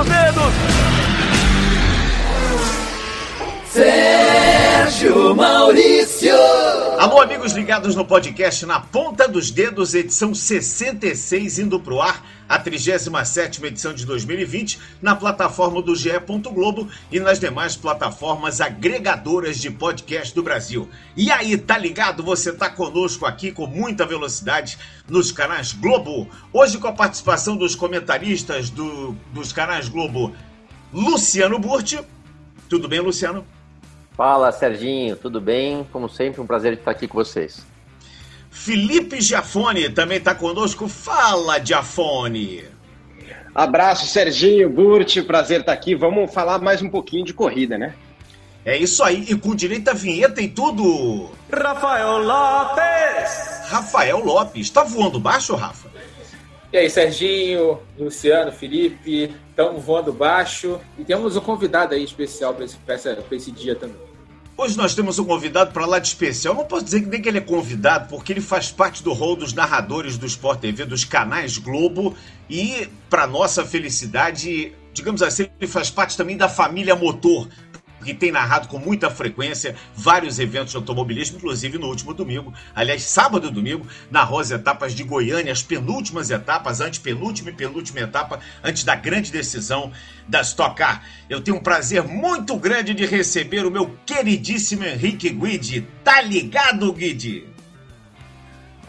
dos dedos. Sérgio Maurício. Alô, amigos ligados no podcast Na Ponta dos Dedos, edição 66, indo pro ar, a 37 edição de 2020, na plataforma do GE. Globo e nas demais plataformas agregadoras de podcast do Brasil. E aí, tá ligado? Você tá conosco aqui com muita velocidade nos canais Globo. Hoje com a participação dos comentaristas do, dos canais Globo, Luciano Burti. Tudo bem, Luciano? Fala, Serginho, tudo bem? Como sempre, um prazer estar aqui com vocês. Felipe Giafone também está conosco. Fala, Giafone! Abraço, Serginho, Burti, prazer estar aqui. Vamos falar mais um pouquinho de corrida, né? É isso aí, e com direito a vinheta e tudo. Rafael Lopes! Rafael Lopes, tá voando baixo, Rafa? E aí, Serginho, Luciano, Felipe, estamos voando baixo e temos um convidado aí especial para esse, esse dia também. Hoje nós temos um convidado para lá de especial. Não posso dizer que nem que ele é convidado, porque ele faz parte do rol dos narradores do Sport TV, dos canais Globo. E, para nossa felicidade, digamos assim, ele faz parte também da família Motor, que tem narrado com muita frequência vários eventos de automobilismo, inclusive no último domingo, aliás, sábado e domingo, narrou as etapas de Goiânia, as penúltimas etapas, antepenúltima e penúltima etapa, antes da grande decisão da Stock Car. Eu tenho um prazer muito grande de receber o meu queridíssimo Henrique Guidi. Tá ligado, Guidi?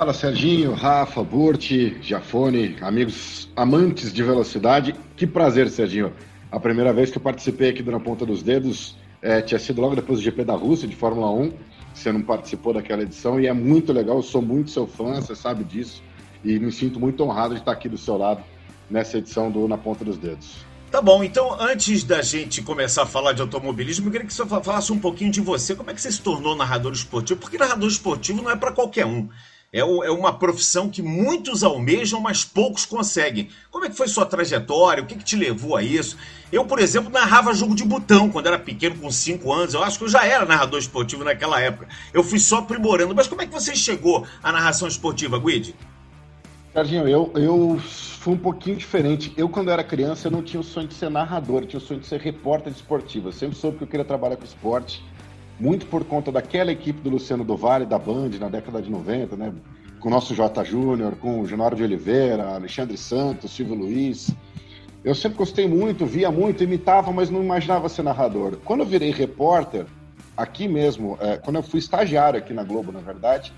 Fala Serginho, Rafa, Burti, Jafone, amigos amantes de velocidade. Que prazer, Serginho. A primeira vez que eu participei aqui do Na Ponta dos Dedos é, tinha sido logo depois do GP da Rússia, de Fórmula 1. Você não participou daquela edição e é muito legal. Eu sou muito seu fã, você sabe disso. E me sinto muito honrado de estar aqui do seu lado nessa edição do Na Ponta dos Dedos. Tá bom, então antes da gente começar a falar de automobilismo, eu queria que você falasse um pouquinho de você. Como é que você se tornou narrador esportivo? Porque narrador esportivo não é para qualquer um. É, é, uma profissão que muitos almejam, mas poucos conseguem. Como é que foi sua trajetória? O que, que te levou a isso? Eu, por exemplo, narrava jogo de botão quando era pequeno, com 5 anos. Eu acho que eu já era narrador esportivo naquela época. Eu fui só aprimorando. Mas como é que você chegou à narração esportiva, Guide? Serginho, eu, eu fui um pouquinho diferente. Eu, quando era criança, eu não tinha o sonho de ser narrador, eu tinha o sonho de ser repórter esportivo. Eu sempre soube que eu queria trabalhar com esporte muito por conta daquela equipe do Luciano do Vale, da Band, na década de 90, né? Com o nosso J. Júnior, com o Genaro de Oliveira, Alexandre Santos, Silvio Luiz. Eu sempre gostei muito, via muito, imitava, mas não imaginava ser narrador. Quando eu virei repórter, aqui mesmo, é, quando eu fui estagiário aqui na Globo, na verdade,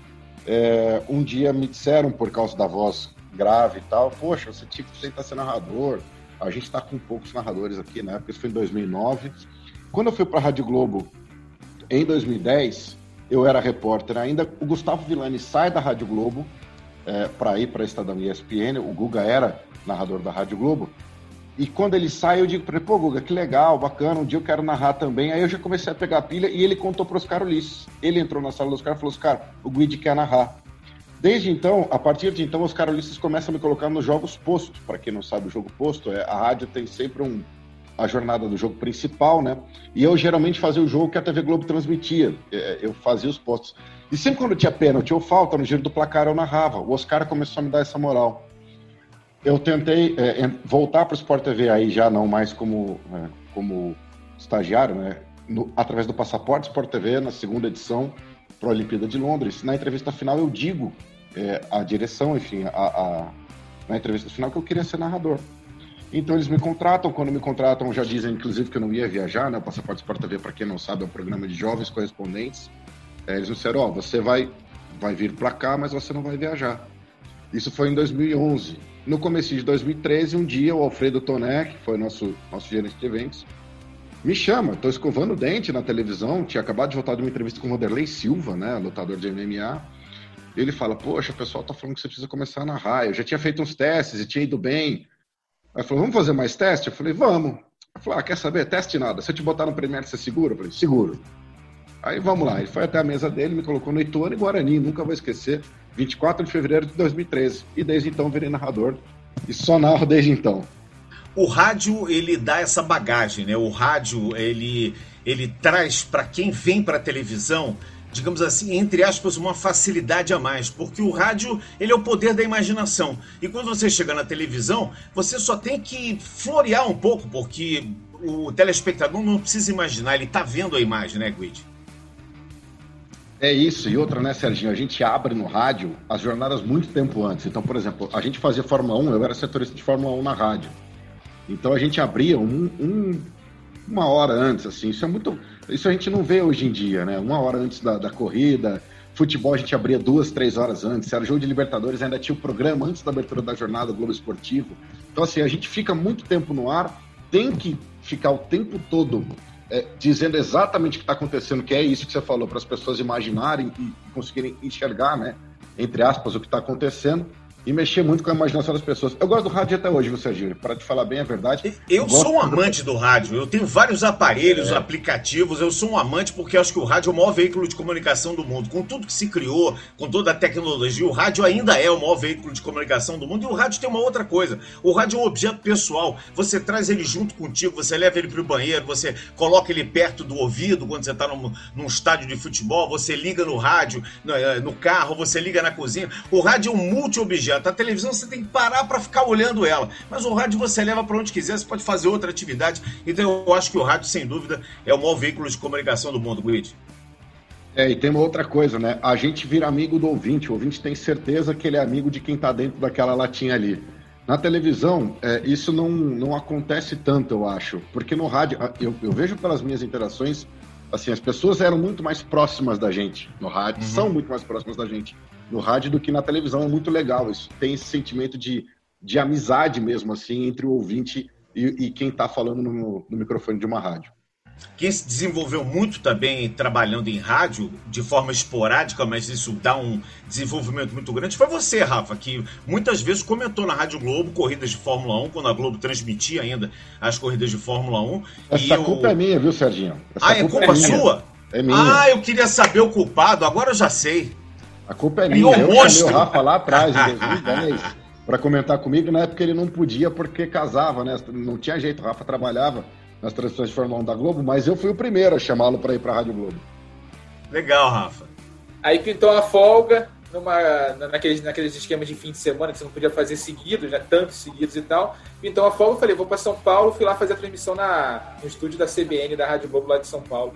é, um dia me disseram, por causa da voz grave e tal, poxa, você tinha que tentar ser narrador. A gente está com poucos narradores aqui, né? Porque isso foi em 2009. Quando eu fui para a Rádio Globo em 2010, eu era repórter ainda. O Gustavo Villani sai da Rádio Globo é, para ir para a Estadão ESPN. O Guga era narrador da Rádio Globo. E quando ele sai, eu digo para ele: pô, Guga, que legal, bacana, um dia eu quero narrar também. Aí eu já comecei a pegar a pilha e ele contou para Oscar Ulisses. Ele entrou na sala dos caras e falou: Oscar, o Guide quer narrar. Desde então, a partir de então, os Oscar Ulisses começa a me colocar nos jogos postos. Para quem não sabe, o jogo posto é a rádio tem sempre um, a jornada do jogo principal, né? E eu geralmente fazia o jogo que a TV Globo transmitia. É, eu fazia os postos. E sempre quando tinha pênalti ou falta no giro do placar, eu narrava. O Oscar começou a me dar essa moral. Eu tentei é, voltar para o Sport TV aí já não mais como, é, como estagiário, né? No, através do Passaporte Sport TV, na segunda edição para a Olimpíada de Londres. Na entrevista final eu digo é, a direção, enfim, a, a, na entrevista final que eu queria ser narrador. Então eles me contratam, quando me contratam já dizem inclusive que eu não ia viajar, né? O Passaporte Sport TV, para quem não sabe, é um programa de jovens correspondentes. É, eles disseram, ó, oh, você vai, vai vir para cá, mas você não vai viajar. Isso foi em 2011. No começo de 2013, um dia, o Alfredo Toné, que foi nosso, nosso gerente de eventos, me chama, estou escovando o dente na televisão, tinha acabado de voltar de uma entrevista com o Vanderlei Silva, né, lutador de MMA, ele fala, poxa, o pessoal tá falando que você precisa começar a narrar, eu já tinha feito uns testes e tinha ido bem, Aí falou, vamos fazer mais teste? Eu falei, vamos. Ele falou, ah, quer saber? Teste nada. Se eu te botar no Premiere, você segura? Eu falei, seguro. Aí vamos lá. Ele foi até a mesa dele, me colocou no Ituano e Guarani, nunca vou esquecer. 24 de fevereiro de 2013. E desde então virei narrador. E só narro desde então. O rádio, ele dá essa bagagem, né? O rádio, ele, ele traz para quem vem para a televisão digamos assim, entre aspas, uma facilidade a mais, porque o rádio ele é o poder da imaginação. E quando você chega na televisão, você só tem que florear um pouco, porque o telespectador não precisa imaginar, ele está vendo a imagem, né, Guide? É isso, e outra, né, Serginho? A gente abre no rádio as jornadas muito tempo antes. Então, por exemplo, a gente fazia Fórmula 1, eu era setorista de Fórmula 1 na rádio. Então a gente abria um, um, uma hora antes, assim. Isso é muito. Isso a gente não vê hoje em dia, né? Uma hora antes da, da corrida. Futebol a gente abria duas, três horas antes. Era jogo de Libertadores, ainda tinha o programa antes da abertura da jornada Globo Esportivo. Então, assim, a gente fica muito tempo no ar, tem que ficar o tempo todo é, dizendo exatamente o que está acontecendo, que é isso que você falou, para as pessoas imaginarem e conseguirem enxergar, né, entre aspas, o que está acontecendo e mexer muito com a imaginação das pessoas. Eu gosto do rádio até hoje, você, Serginho, para te falar bem a verdade. Eu sou um amante do rádio, eu tenho vários aparelhos, é. aplicativos, eu sou um amante porque acho que o rádio é o maior veículo de comunicação do mundo. Com tudo que se criou, com toda a tecnologia, o rádio ainda é o maior veículo de comunicação do mundo e o rádio tem uma outra coisa. O rádio é um objeto pessoal, você traz ele junto contigo, você leva ele para o banheiro, você coloca ele perto do ouvido quando você está num, num, estádio de futebol, você liga no rádio, no, eh, no carro, você liga na cozinha. O rádio é um multi-objeto. A televisão você tem que parar para ficar olhando ela. Mas o rádio você leva para onde quiser, você pode fazer outra atividade. Então eu acho que o rádio, sem dúvida, é o maior veículo de comunicação do mundo, Guide. É, e tem uma outra coisa, né? A gente vira amigo do ouvinte. O ouvinte tem certeza que ele é amigo de quem está dentro daquela latinha ali. Na televisão, é, isso não, não acontece tanto, eu acho. Porque no rádio, eu, eu, vejo pelas minhas interações, assim, as pessoas eram muito mais próximas da gente no rádio, uhum. são muito mais próximas da gente no rádio do que na televisão. É muito legal. Isso tem esse sentimento de, de amizade mesmo, assim, entre o ouvinte e, e quem está falando no, no microfone de uma rádio. Quem se desenvolveu muito também trabalhando em rádio, de forma esporádica, mas isso dá um desenvolvimento muito grande, foi você, Rafa, que muitas vezes comentou na Rádio Globo corridas de Fórmula 1, quando a Globo transmitia ainda as corridas de Fórmula 1. Essa culpa é minha, viu, Serginho? Essa ah, é culpa, é sua? É minha. Ah, eu queria saber o culpado, agora eu já sei. A culpa é minha. Eu monstro. chamei o Rafa lá atrás, em 2010, para comentar comigo. Na época ele não podia porque casava, né? Não tinha jeito. O Rafa trabalhava nas transmissões de Fórmula 1 da Globo, mas eu fui o primeiro a chamá-lo para ir para a Rádio Globo. Legal, Rafa. Aí pintou a folga numa, naqueles, naqueles esquemas de fim de semana que você não podia fazer seguidos, né? Tantos seguidos e tal. Pintou a folga, falei, vou para São Paulo, fui lá fazer a transmissão na, no estúdio da CBN, da Rádio Globo lá de São Paulo.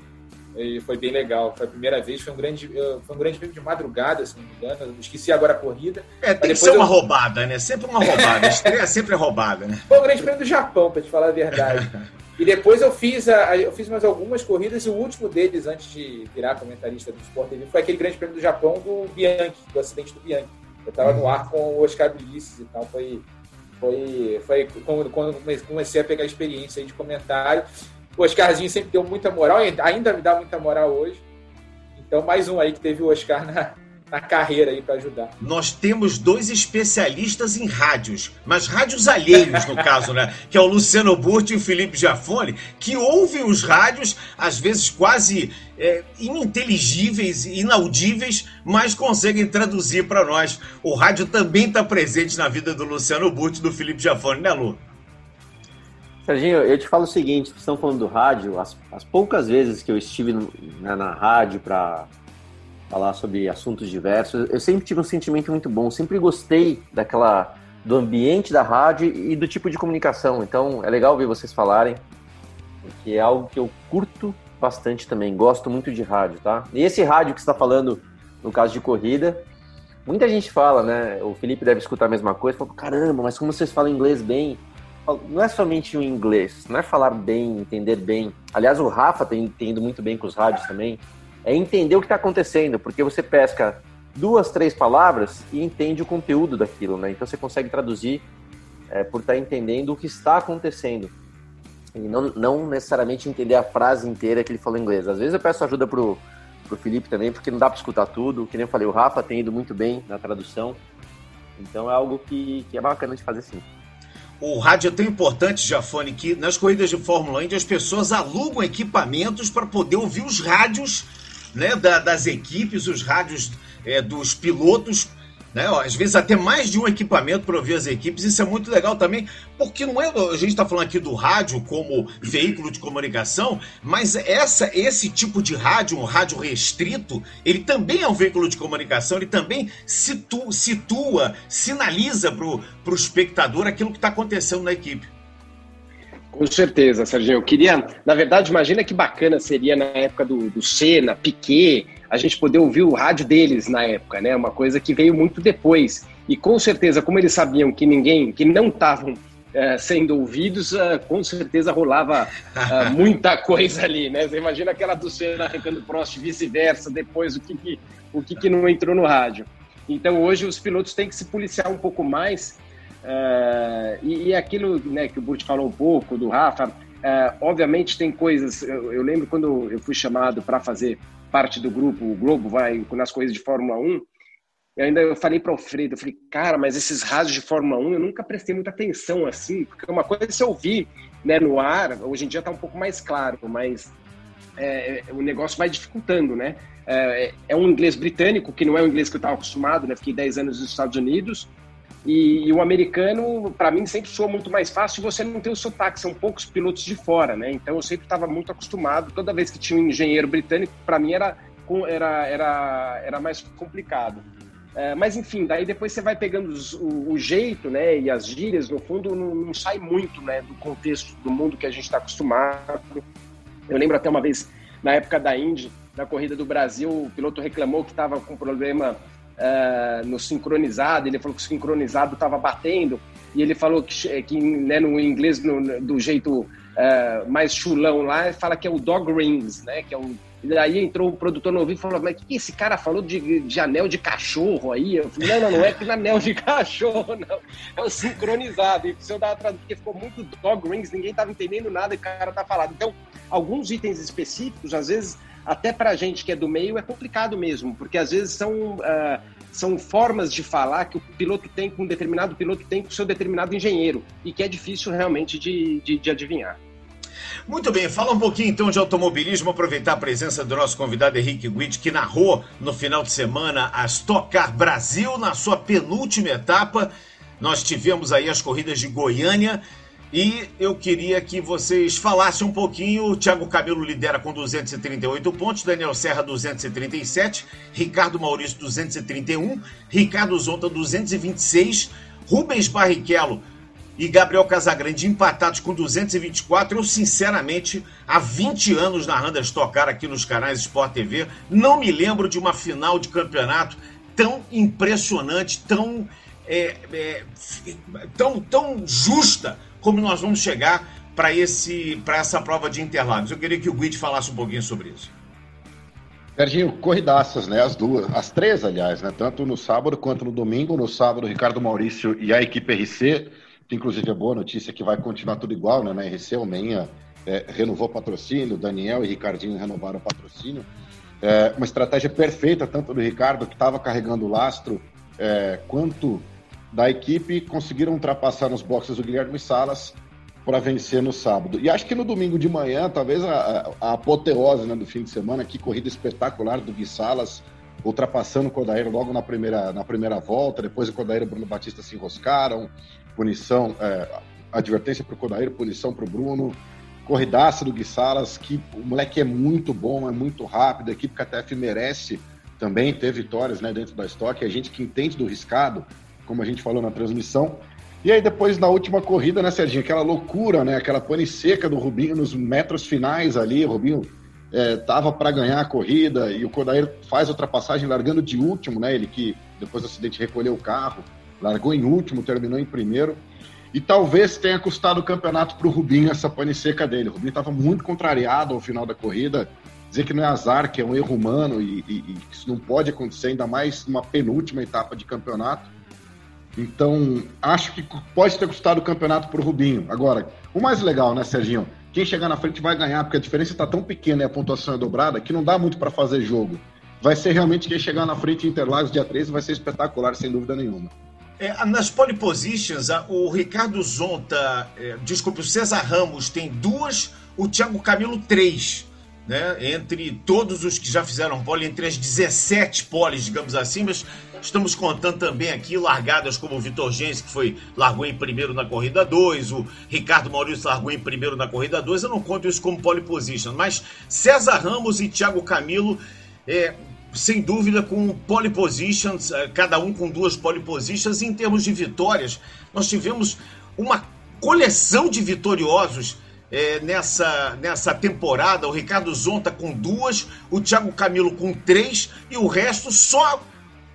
E foi bem legal. Foi a primeira vez, foi um grande, foi um grande prêmio de madrugada, se não me engano. Eu esqueci agora a corrida. É, tem que ser uma eu... roubada, né? Sempre uma roubada. a estreia sempre é roubada, né? Foi um grande prêmio do Japão, para te falar a verdade. e depois eu fiz, a, eu fiz mais algumas corridas e o último deles, antes de virar comentarista do Sport TV, foi aquele grande prêmio do Japão do Bianchi, do acidente do Bianchi. Eu estava no ar com o Oscar Ulisses e tal. Foi, foi, foi quando, quando comecei a pegar a experiência de comentário. O Oscarzinho sempre deu muita moral, ainda me dá muita moral hoje. Então, mais um aí que teve o Oscar na, na carreira aí para ajudar. Nós temos dois especialistas em rádios, mas rádios alheios no caso, né? Que é o Luciano Burti e o Felipe Jafone, que ouvem os rádios, às vezes quase é, ininteligíveis, inaudíveis, mas conseguem traduzir para nós. O rádio também está presente na vida do Luciano Burti e do Felipe Jafone, né, Lu? Serginho, eu te falo o seguinte, vocês estão falando do rádio, as, as poucas vezes que eu estive na, na rádio para falar sobre assuntos diversos, eu sempre tive um sentimento muito bom, sempre gostei daquela do ambiente da rádio e do tipo de comunicação. Então é legal ver vocês falarem, porque é algo que eu curto bastante também, gosto muito de rádio, tá? E esse rádio que está falando no caso de corrida, muita gente fala, né? O Felipe deve escutar a mesma coisa, fala, caramba, mas como vocês falam inglês bem? Não é somente o inglês, não é falar bem, entender bem. Aliás, o Rafa tem, tem ido muito bem com os rádios também. É entender o que está acontecendo, porque você pesca duas, três palavras e entende o conteúdo daquilo, né? Então você consegue traduzir é, por estar tá entendendo o que está acontecendo. E não, não necessariamente entender a frase inteira que ele falou em inglês. Às vezes eu peço ajuda pro, pro Felipe também, porque não dá para escutar tudo. Que nem eu falei, o Rafa tem ido muito bem na tradução. Então é algo que, que é bacana de fazer sim. O rádio é tão importante, Jafone, que nas corridas de Fórmula 1 as pessoas alugam equipamentos para poder ouvir os rádios né, da, das equipes, os rádios é, dos pilotos. Né? Às vezes até mais de um equipamento para ouvir as equipes, isso é muito legal também, porque não é. A gente está falando aqui do rádio como veículo de comunicação, mas essa, esse tipo de rádio, um rádio restrito, ele também é um veículo de comunicação, ele também situa, situa sinaliza para o espectador aquilo que está acontecendo na equipe. Com certeza, Serginho. Eu queria, na verdade, imagina que bacana seria na época do, do Senna, Piquet, a gente poder ouvir o rádio deles na época, né? Uma coisa que veio muito depois. E com certeza, como eles sabiam que ninguém, que não estavam é, sendo ouvidos, é, com certeza rolava é, muita coisa ali, né? Você imagina aquela do Senna arrancando Prost vice-versa, depois o que, que o que, que, não entrou no rádio. Então hoje os pilotos têm que se policiar um pouco mais. É, e, e, aquilo né, que o Burt falou um pouco, do Rafa, é, obviamente tem coisas. Eu, eu lembro quando eu fui chamado para fazer parte do grupo, o Globo vai nas coisas de Fórmula 1, e ainda eu falei para o Alfredo, eu falei, cara, mas esses rádios de Fórmula 1 eu nunca prestei muita atenção assim, porque uma coisa é se ouvir né, no ar, hoje em dia está um pouco mais claro, mas é, o negócio vai dificultando, né? É, é, um inglês britânico, que não é o inglês que eu estava acostumado, né? Fiquei 10 anos nos Estados Unidos, e, e o americano, para mim, sempre soa muito mais fácil você não ter o sotaque, são poucos pilotos de fora, né? Então eu sempre estava muito acostumado, toda vez que tinha um engenheiro britânico, para mim era, era, era, era mais complicado. É, mas enfim, daí depois você vai pegando os, o, o, jeito, né? E as gírias, no fundo, não, não, sai muito né, do contexto do mundo que a gente está acostumado. Eu lembro até uma vez, na época da Indy, na corrida do Brasil, o piloto reclamou que estava com problema uh, no sincronizado, ele falou que o sincronizado estava batendo, e ele falou que, que né, no inglês, no, do jeito uh, mais chulão lá, fala que é o dog rings, né? Que é e daí entrou o produtor no ouvido e falou: Mas o que esse cara falou de, de anel de cachorro aí? Eu falei: Não, não, não é que anel de cachorro, não. É o sincronizado. E senhor dava tradução, porque ficou muito dog rings, ninguém estava entendendo nada e o cara tá falando. Então, alguns itens específicos, às vezes até para a gente que é do meio, é complicado mesmo, porque às vezes são, uh, são formas de falar que o piloto tem com um determinado piloto tem com o seu determinado engenheiro, e que é difícil realmente de, de, de adivinhar. Muito bem, fala um pouquinho então de automobilismo, aproveitar a presença do nosso convidado Henrique Guide, que narrou no final de semana a Stock Car Brasil na sua penúltima etapa. Nós tivemos aí as corridas de Goiânia e eu queria que vocês falassem um pouquinho. O Thiago Camilo lidera com 238 pontos, Daniel Serra 237, Ricardo Maurício 231, Ricardo Zonta 226, Rubens Barrichello e Gabriel Casagrande empatados com 224. Eu, sinceramente, há 20 anos narrando a Stock Car aqui nos canais Sport TV, não me lembro de uma final de campeonato tão impressionante, tão, é, é, tão, tão justa como nós vamos chegar para essa prova de Interlagos. Eu queria que o Guide falasse um pouquinho sobre isso. Serginho, corridaças, né? As duas, as três, aliás, né? Tanto no sábado quanto no domingo. No sábado, Ricardo Maurício e a equipe RC, que inclusive é boa notícia que vai continuar tudo igual, né? Na RC, o Menha é, renovou patrocínio, Daniel e Ricardinho renovaram patrocínio. É, uma estratégia perfeita, tanto do Ricardo, que estava carregando o lastro, é, quanto da equipe conseguiram ultrapassar nos boxes o Guilherme Salas para vencer no sábado. E acho que no domingo de manhã, talvez a, a, apoteose né, do fim de semana, que corrida espetacular do Gui Salas, ultrapassando o Codair logo na primeira, na primeira volta, depois o Codair e o Bruno Batista se enroscaram, punição, é, advertência para o Codair, punição para o Bruno, corridaça do Gui Salas, que o moleque é muito bom, é muito rápido, a equipe KTF merece também ter vitórias né, dentro da estoque, a gente que entende do riscado, como a gente falou na transmissão. E aí depois na última corrida, né, Serginho, aquela loucura, né, aquela pane seca do Rubinho nos metros finais ali, o Rubinho é, tava para ganhar a corrida e o Kodair faz a ultrapassagem largando de último, né, ele que depois do acidente recolheu o carro, largou em último, terminou em primeiro. E talvez tenha custado o campeonato para o Rubinho essa pane seca dele. O Rubinho estava muito contrariado ao final da corrida, dizer que não é azar, que é um erro humano e, e, e isso não pode acontecer, ainda mais numa penúltima etapa de campeonato. Então, acho que pode ter custado o campeonato para o Rubinho. Agora, o mais legal, né, Serginho? Quem chegar na frente vai ganhar, porque a diferença está tão pequena e a pontuação é dobrada que não dá muito para fazer jogo. Vai ser realmente quem chegar na frente em Interlagos dia 13 vai ser espetacular, sem dúvida nenhuma. É, nas pole positions, o Ricardo Zonta, é, desculpe, o César Ramos tem duas, o Thiago Camilo três. Né, entre todos os que já fizeram pole, entre as 17 poles, digamos assim, mas estamos contando também aqui largadas como o Vitor Gens, que foi largou em primeiro na corrida 2, o Ricardo Maurício largou em primeiro na corrida 2, eu não conto isso como pole position, mas César Ramos e Thiago Camilo, é, sem dúvida com pole positions, é, cada um com duas pole positions, em termos de vitórias, nós tivemos uma coleção de vitoriosos é, nessa, nessa temporada. O Ricardo Zonta com duas, o Thiago Camilo com três e o resto só.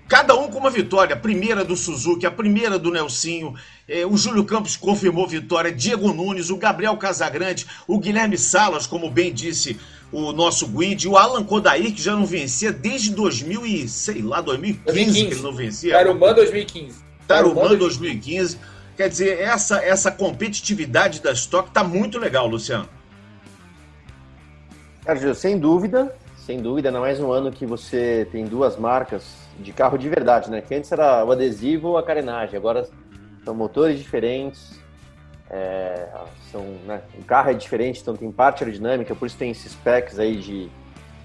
Cada um com uma vitória. A primeira do Suzuki, a primeira do Nelsinho. É, o Júlio Campos confirmou vitória. Diego Nunes, o Gabriel Casagrande, o Guilherme Salas, como bem disse o nosso Guide, o Alan Kodair, que já não vencia desde 2000 e, sei lá, 2015, 2015. que ele não vencia. Tarumã 2015. Tarumã 2015. Quer dizer, essa, essa competitividade da Stock está muito legal, Luciano. Sérgio, sem dúvida, sem dúvida, é mais um ano que você tem duas marcas de carro de verdade, né? Que antes era o adesivo ou a carenagem, agora são motores diferentes, é, são, né? o carro é diferente, então tem parte aerodinâmica, por isso tem esses specs aí de,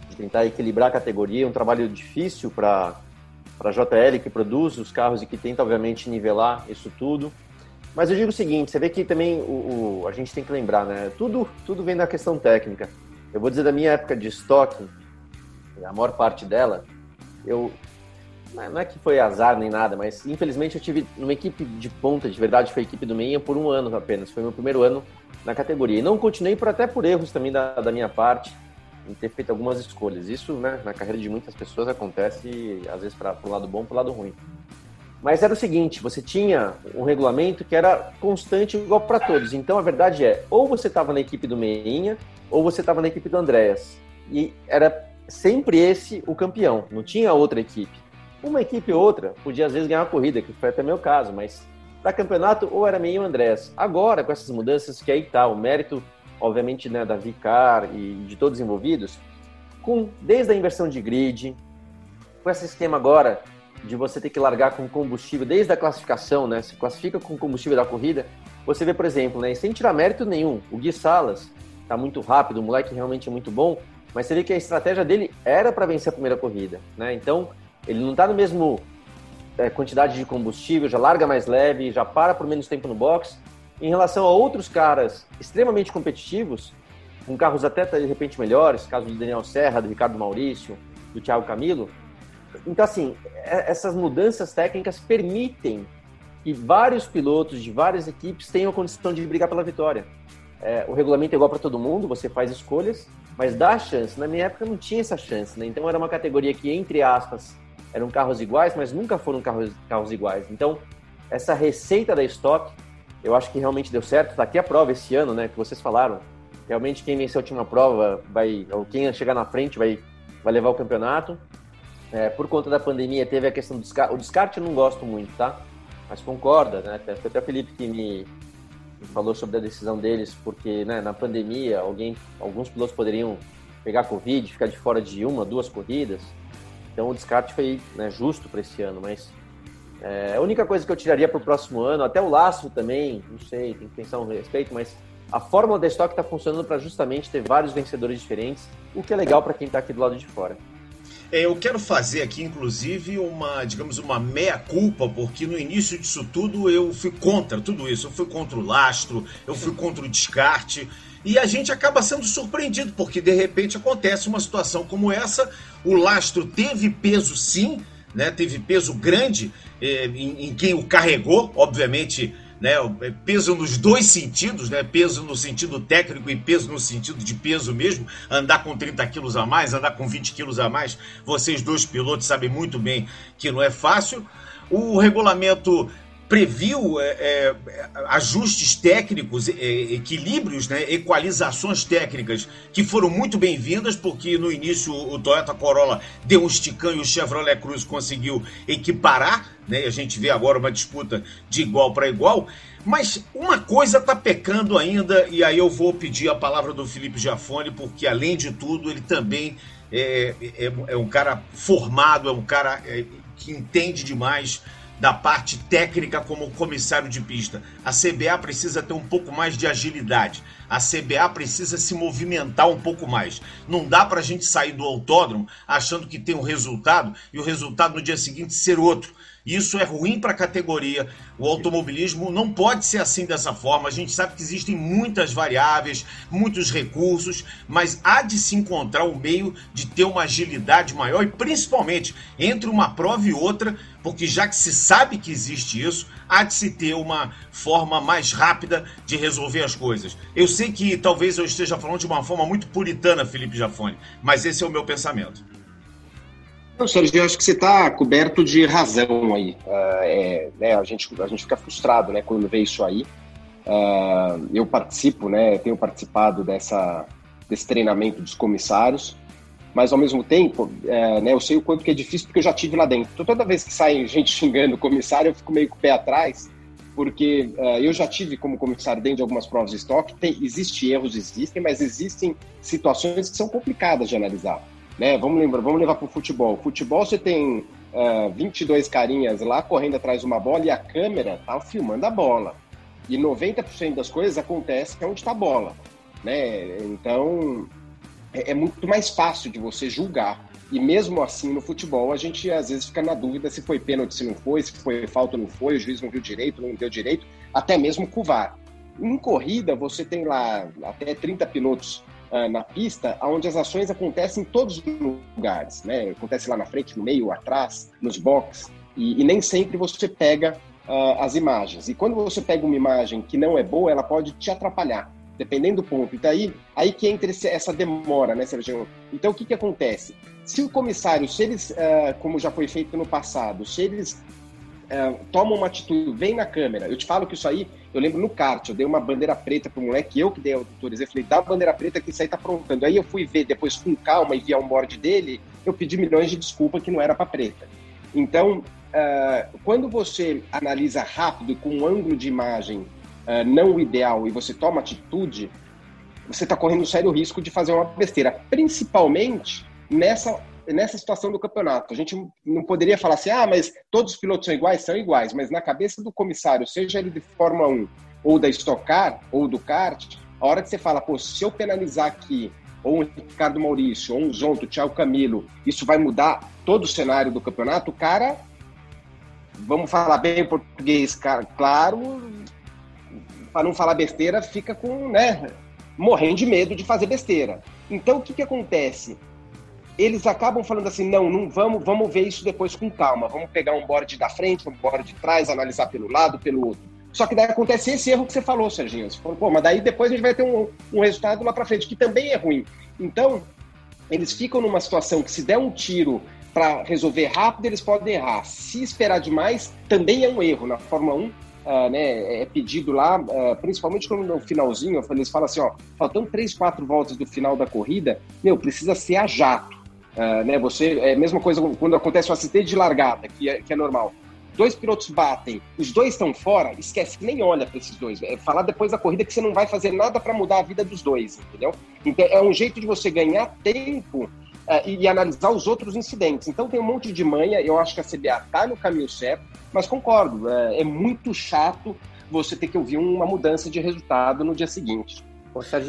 de tentar equilibrar a categoria, um trabalho difícil para a JL que produz os carros e que tenta, obviamente, nivelar isso tudo. Mas eu digo o seguinte, você vê que também o, o, a gente tem que lembrar, né? Tudo, tudo vem da questão técnica. Eu vou dizer da minha época de estoque, a maior parte dela, eu não é que foi azar nem nada, mas infelizmente eu tive numa equipe de ponta, de verdade, foi a equipe do Meinha por um ano apenas. Foi meu primeiro ano na categoria. E não continuei por até por erros também da, da minha parte em ter feito algumas escolhas. Isso, né, na carreira de muitas pessoas acontece, às vezes para o lado bom, para o lado ruim. Mas era o seguinte, você tinha um regulamento que era constante igual para todos. Então a verdade é, ou você estava na equipe do Meinha, ou você estava na equipe do Andréas. E era sempre esse o campeão, não tinha outra equipe. Uma equipe ou outra podia às vezes ganhar uma corrida, que foi até meu caso, mas para campeonato ou era Meinha ou Andréas. Agora, com essas mudanças, que aí tá, o mérito, obviamente, né, da Vicar e de todos os envolvidos, com desde a inversão de grid, com esse esquema agora de você ter que largar com combustível desde a classificação, né? Se classifica com combustível da corrida, você vê, por exemplo, né? Sem tirar mérito nenhum, o Gui Salas tá muito rápido, o moleque realmente é muito bom, mas você vê que a estratégia dele era para vencer a primeira corrida, né? Então, ele não tá no mesmo é, quantidade de combustível, já larga mais leve, já para por menos tempo no box. Em relação a outros caras extremamente competitivos, com carros até de repente melhores, caso do Daniel Serra, do Ricardo Maurício, do Thiago Camilo, então, assim, é, essas mudanças técnicas permitem que vários pilotos de várias equipes tenham a condição de brigar pela vitória. É, o regulamento é igual para todo mundo, você faz escolhas, mas dá chance. Na minha época não tinha essa chance, né? Então era uma categoria que, entre aspas, eram carros iguais, mas nunca foram carros, carros iguais. Então, essa receita da Stock, eu acho que realmente deu certo. Tá aqui a prova esse ano, né? Que vocês falaram. Realmente, quem vencer a última prova vai, ou quem chegar na frente vai, vai levar o campeonato. É, por conta da pandemia, teve a questão do descarte. O descarte eu não gosto muito, tá? Mas concorda, né? Foi até o Felipe que me, falou sobre a decisão deles, porque né, na pandemia alguém, alguns pilotos poderiam pegar Covid, ficar de fora de uma, duas corridas. Então o descarte foi né, justo para esse ano, mas é, a única coisa que eu tiraria para o próximo ano, até o laço também, não sei, tem que pensar um respeito, mas a fórmula da Stock está funcionando para justamente ter vários vencedores diferentes, o que é legal para quem está aqui do lado de fora. É, eu quero fazer aqui, inclusive, uma, digamos, uma meia-culpa, porque no início disso tudo eu fui contra tudo isso. Eu fui contra o lastro, eu fui contra o descarte. E a gente acaba sendo surpreendido, porque de repente acontece uma situação como essa. O lastro teve peso sim, né? Teve peso grande eh, em, em quem o carregou, obviamente né? É peso nos dois sentidos, né? Peso no sentido técnico e peso no sentido de peso mesmo. Andar com 30 quilos a mais, andar com 20 quilos a mais, vocês dois pilotos sabem muito bem que não é fácil. O regulamento previu é, é, ajustes técnicos, é, equilíbrios, né, equalizações técnicas que foram muito bem-vindas, porque no início o Toyota Corolla deu um esticão e o Chevrolet Cruz conseguiu equiparar, né, a gente vê agora uma disputa de igual para igual, mas uma coisa está pecando ainda, e aí eu vou pedir a palavra do Felipe Giafone, porque além de tudo ele também é, é, é um cara formado, é um cara é, que entende demais da parte técnica como comissário de pista. A CBA precisa ter um pouco mais de agilidade. A CBA precisa se movimentar um pouco mais. Não dá para a gente sair do autódromo achando que tem um resultado e o resultado no dia seguinte ser outro. Isso é ruim para a categoria. O automobilismo não pode ser assim dessa forma. A gente sabe que existem muitas variáveis, muitos recursos, mas há de se encontrar o um meio de ter uma agilidade maior e principalmente entre uma prova e outra, porque já que se sabe que existe isso, há de se ter uma forma mais rápida de resolver as coisas. Eu sei que talvez eu esteja falando de uma forma muito puritana, Felipe Jafone, mas esse é o meu pensamento. Não, Sérgio, eu acho que você está coberto de razão aí. Uh, é, né, a, gente, a gente fica frustrado né, quando vê isso aí. Uh, eu participo, né, tenho participado dessa, desse treinamento dos comissários, mas ao mesmo tempo, é, né, eu sei o quanto que é difícil porque eu já tive lá dentro. Então, toda vez que sai gente xingando o comissário, eu fico meio com o pé atrás, porque uh, eu já tive como comissário dentro de algumas provas de estoque. Tem, existe erros, existem, mas existem situações que são complicadas de analisar. Né? Vamos lembrar, vamos levar para o futebol. Futebol você tem uh, 22 carinhas lá correndo atrás de uma bola e a câmera tá filmando a bola. E 90% das coisas acontecem onde está a bola. Né? Então é, é muito mais fácil de você julgar. E mesmo assim, no futebol, a gente às vezes fica na dúvida se foi pênalti, se não foi, se foi falta ou não foi, o juiz não viu direito, não deu direito, até mesmo com o VAR. Em corrida, você tem lá até 30 pilotos uh, na pista, onde as ações acontecem em todos os lugares, né? Acontece lá na frente, no meio, atrás, nos boxes, e, e nem sempre você pega uh, as imagens. E quando você pega uma imagem que não é boa, ela pode te atrapalhar, dependendo do ponto. E daí, aí que entra essa demora, né, Sérgio? Então, o que que acontece? Se o comissário, se eles, uh, como já foi feito no passado, se eles é, toma uma atitude, vem na câmera. Eu te falo que isso aí, eu lembro no kart, eu dei uma bandeira preta pro moleque, eu que dei autorizei, falei, dá a bandeira preta que isso aí tá aprontando. Aí eu fui ver depois com calma e vi a board dele, eu pedi milhões de desculpas que não era para preta. Então, uh, quando você analisa rápido, com um ângulo de imagem uh, não ideal e você toma atitude, você está correndo um sério risco de fazer uma besteira, principalmente nessa nessa situação do campeonato. A gente não poderia falar assim, ah, mas todos os pilotos são iguais? São iguais, mas na cabeça do comissário, seja ele de Fórmula 1 ou da Stock Car ou do kart, a hora que você fala, pô, se eu penalizar aqui ou um Ricardo Maurício, ou um Zonto, Thiago Camilo, isso vai mudar todo o cenário do campeonato, o cara, vamos falar bem português, cara, claro, para não falar besteira, fica com, né, morrendo de medo de fazer besteira. Então, o que que acontece? eles acabam falando assim, não, não vamos, vamos ver isso depois com calma, vamos pegar um board da frente, um board de trás, analisar pelo lado, pelo outro. Só que daí acontece esse erro que você falou, Serginho. Você falou, pô, mas daí depois a gente vai ter um, um resultado lá para frente, que também é ruim. Então, eles ficam numa situação que se der um tiro para resolver rápido, eles podem errar. Se esperar demais, também é um erro. Na Fórmula 1, uh, né, é pedido lá, uh, principalmente quando no finalzinho, eles falam assim, ó, faltando três, quatro voltas do final da corrida, meu, precisa ser a jato. Uh, né, você, é a mesma coisa quando acontece um acidente de largada, que é, que é normal. Dois pilotos batem, os dois estão fora, esquece, nem olha para esses dois. É falar depois da corrida que você não vai fazer nada para mudar a vida dos dois, entendeu? Então é um jeito de você ganhar tempo e, e, analisar os outros incidentes. Então tem um monte de manha, eu acho que a CBA está no caminho certo, mas concordo, é, é muito chato você ter que ouvir uma mudança de resultado no dia seguinte.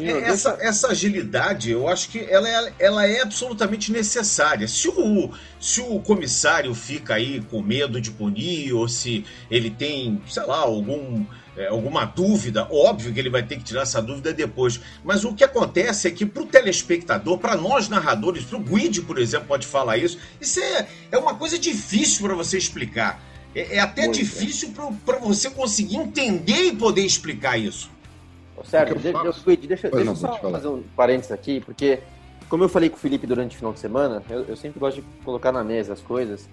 É, essa, essa agilidade, eu acho que ela é, ela é absolutamente necessária. Se o, se o comissário fica aí com medo de punir, ou se ele tem, sei lá, algum, é, alguma dúvida, óbvio que ele vai ter que tirar essa dúvida depois. Mas o que acontece é que para o telespectador, para nós narradores, para o Guide, por exemplo, pode falar isso, isso é, é uma coisa difícil para você explicar. É, é até Muito difícil para você conseguir entender e poder explicar isso. Sérgio, deixa, eu, deixa, deixa eu só fazer um parênteses aqui, porque, como eu falei com o Felipe durante o final de semana, eu, eu sempre gosto de colocar na mesa as coisas.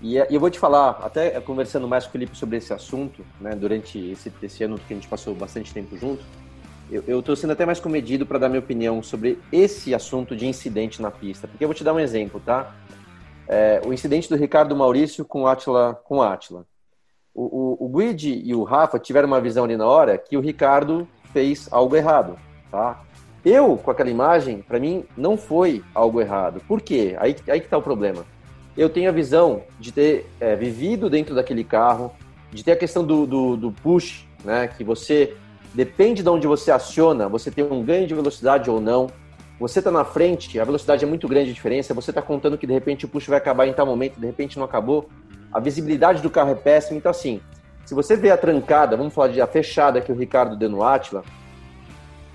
E, eu vou te falar, até conversando mais com o Felipe sobre esse assunto, né, durante esse, esse ano que a gente passou bastante tempo junto, eu estou sendo até mais comedido para dar minha opinião sobre esse assunto de incidente na pista. Porque eu vou te dar um exemplo, tá? É, o incidente do Ricardo Maurício com Atila. Com Atila. O, o, o Guide e o Rafa tiveram uma visão ali na hora que o Ricardo fez algo errado, tá? Eu, com aquela imagem, para mim, não foi algo errado. Por quê? Aí, aí que tá o problema. Eu tenho a visão de ter é, vivido dentro daquele carro, de ter a questão do, do, do push, né? Que você depende de onde você aciona, você tem um ganho de velocidade ou não. Você está na frente, a velocidade é muito grande a diferença. Você está contando que de repente o push vai acabar em tal momento, de repente não acabou. A visibilidade do carro é péssima. Então, assim, se você vê a trancada, vamos falar de a fechada que o Ricardo deu no Atila,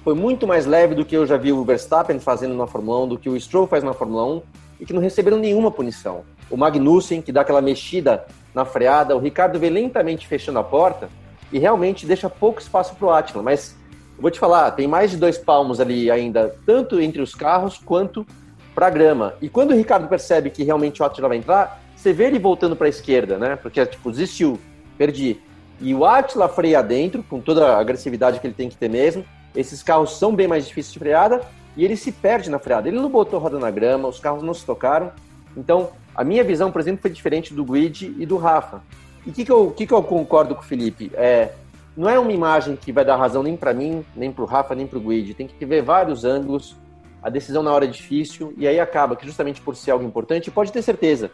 foi muito mais leve do que eu já vi o Verstappen fazendo na Fórmula 1, do que o Stroll faz na Fórmula 1, e que não receberam nenhuma punição. O Magnussen, que dá aquela mexida na freada, o Ricardo vem lentamente fechando a porta e realmente deixa pouco espaço para o Atila. Mas vou te falar, tem mais de dois palmos ali ainda, tanto entre os carros quanto para a grama. E quando o Ricardo percebe que realmente o Atila vai entrar, você vê ele voltando para a esquerda, né? Porque, tipo, desistiu, perdi. E o Atila freia dentro, com toda a agressividade que ele tem que ter mesmo. Esses carros são bem mais difíceis de freada e ele se perde na freada. Ele não botou roda na grama, os carros não se tocaram. Então, a minha visão, por exemplo, foi diferente do Grid e do Rafa. E o que, que, eu, que, que eu concordo com o Felipe? É, não é uma imagem que vai dar razão nem para mim, nem para o Rafa, nem para o Grid. Tem que ver vários ângulos, a decisão na hora é difícil, e aí acaba que justamente por ser algo importante, pode ter certeza.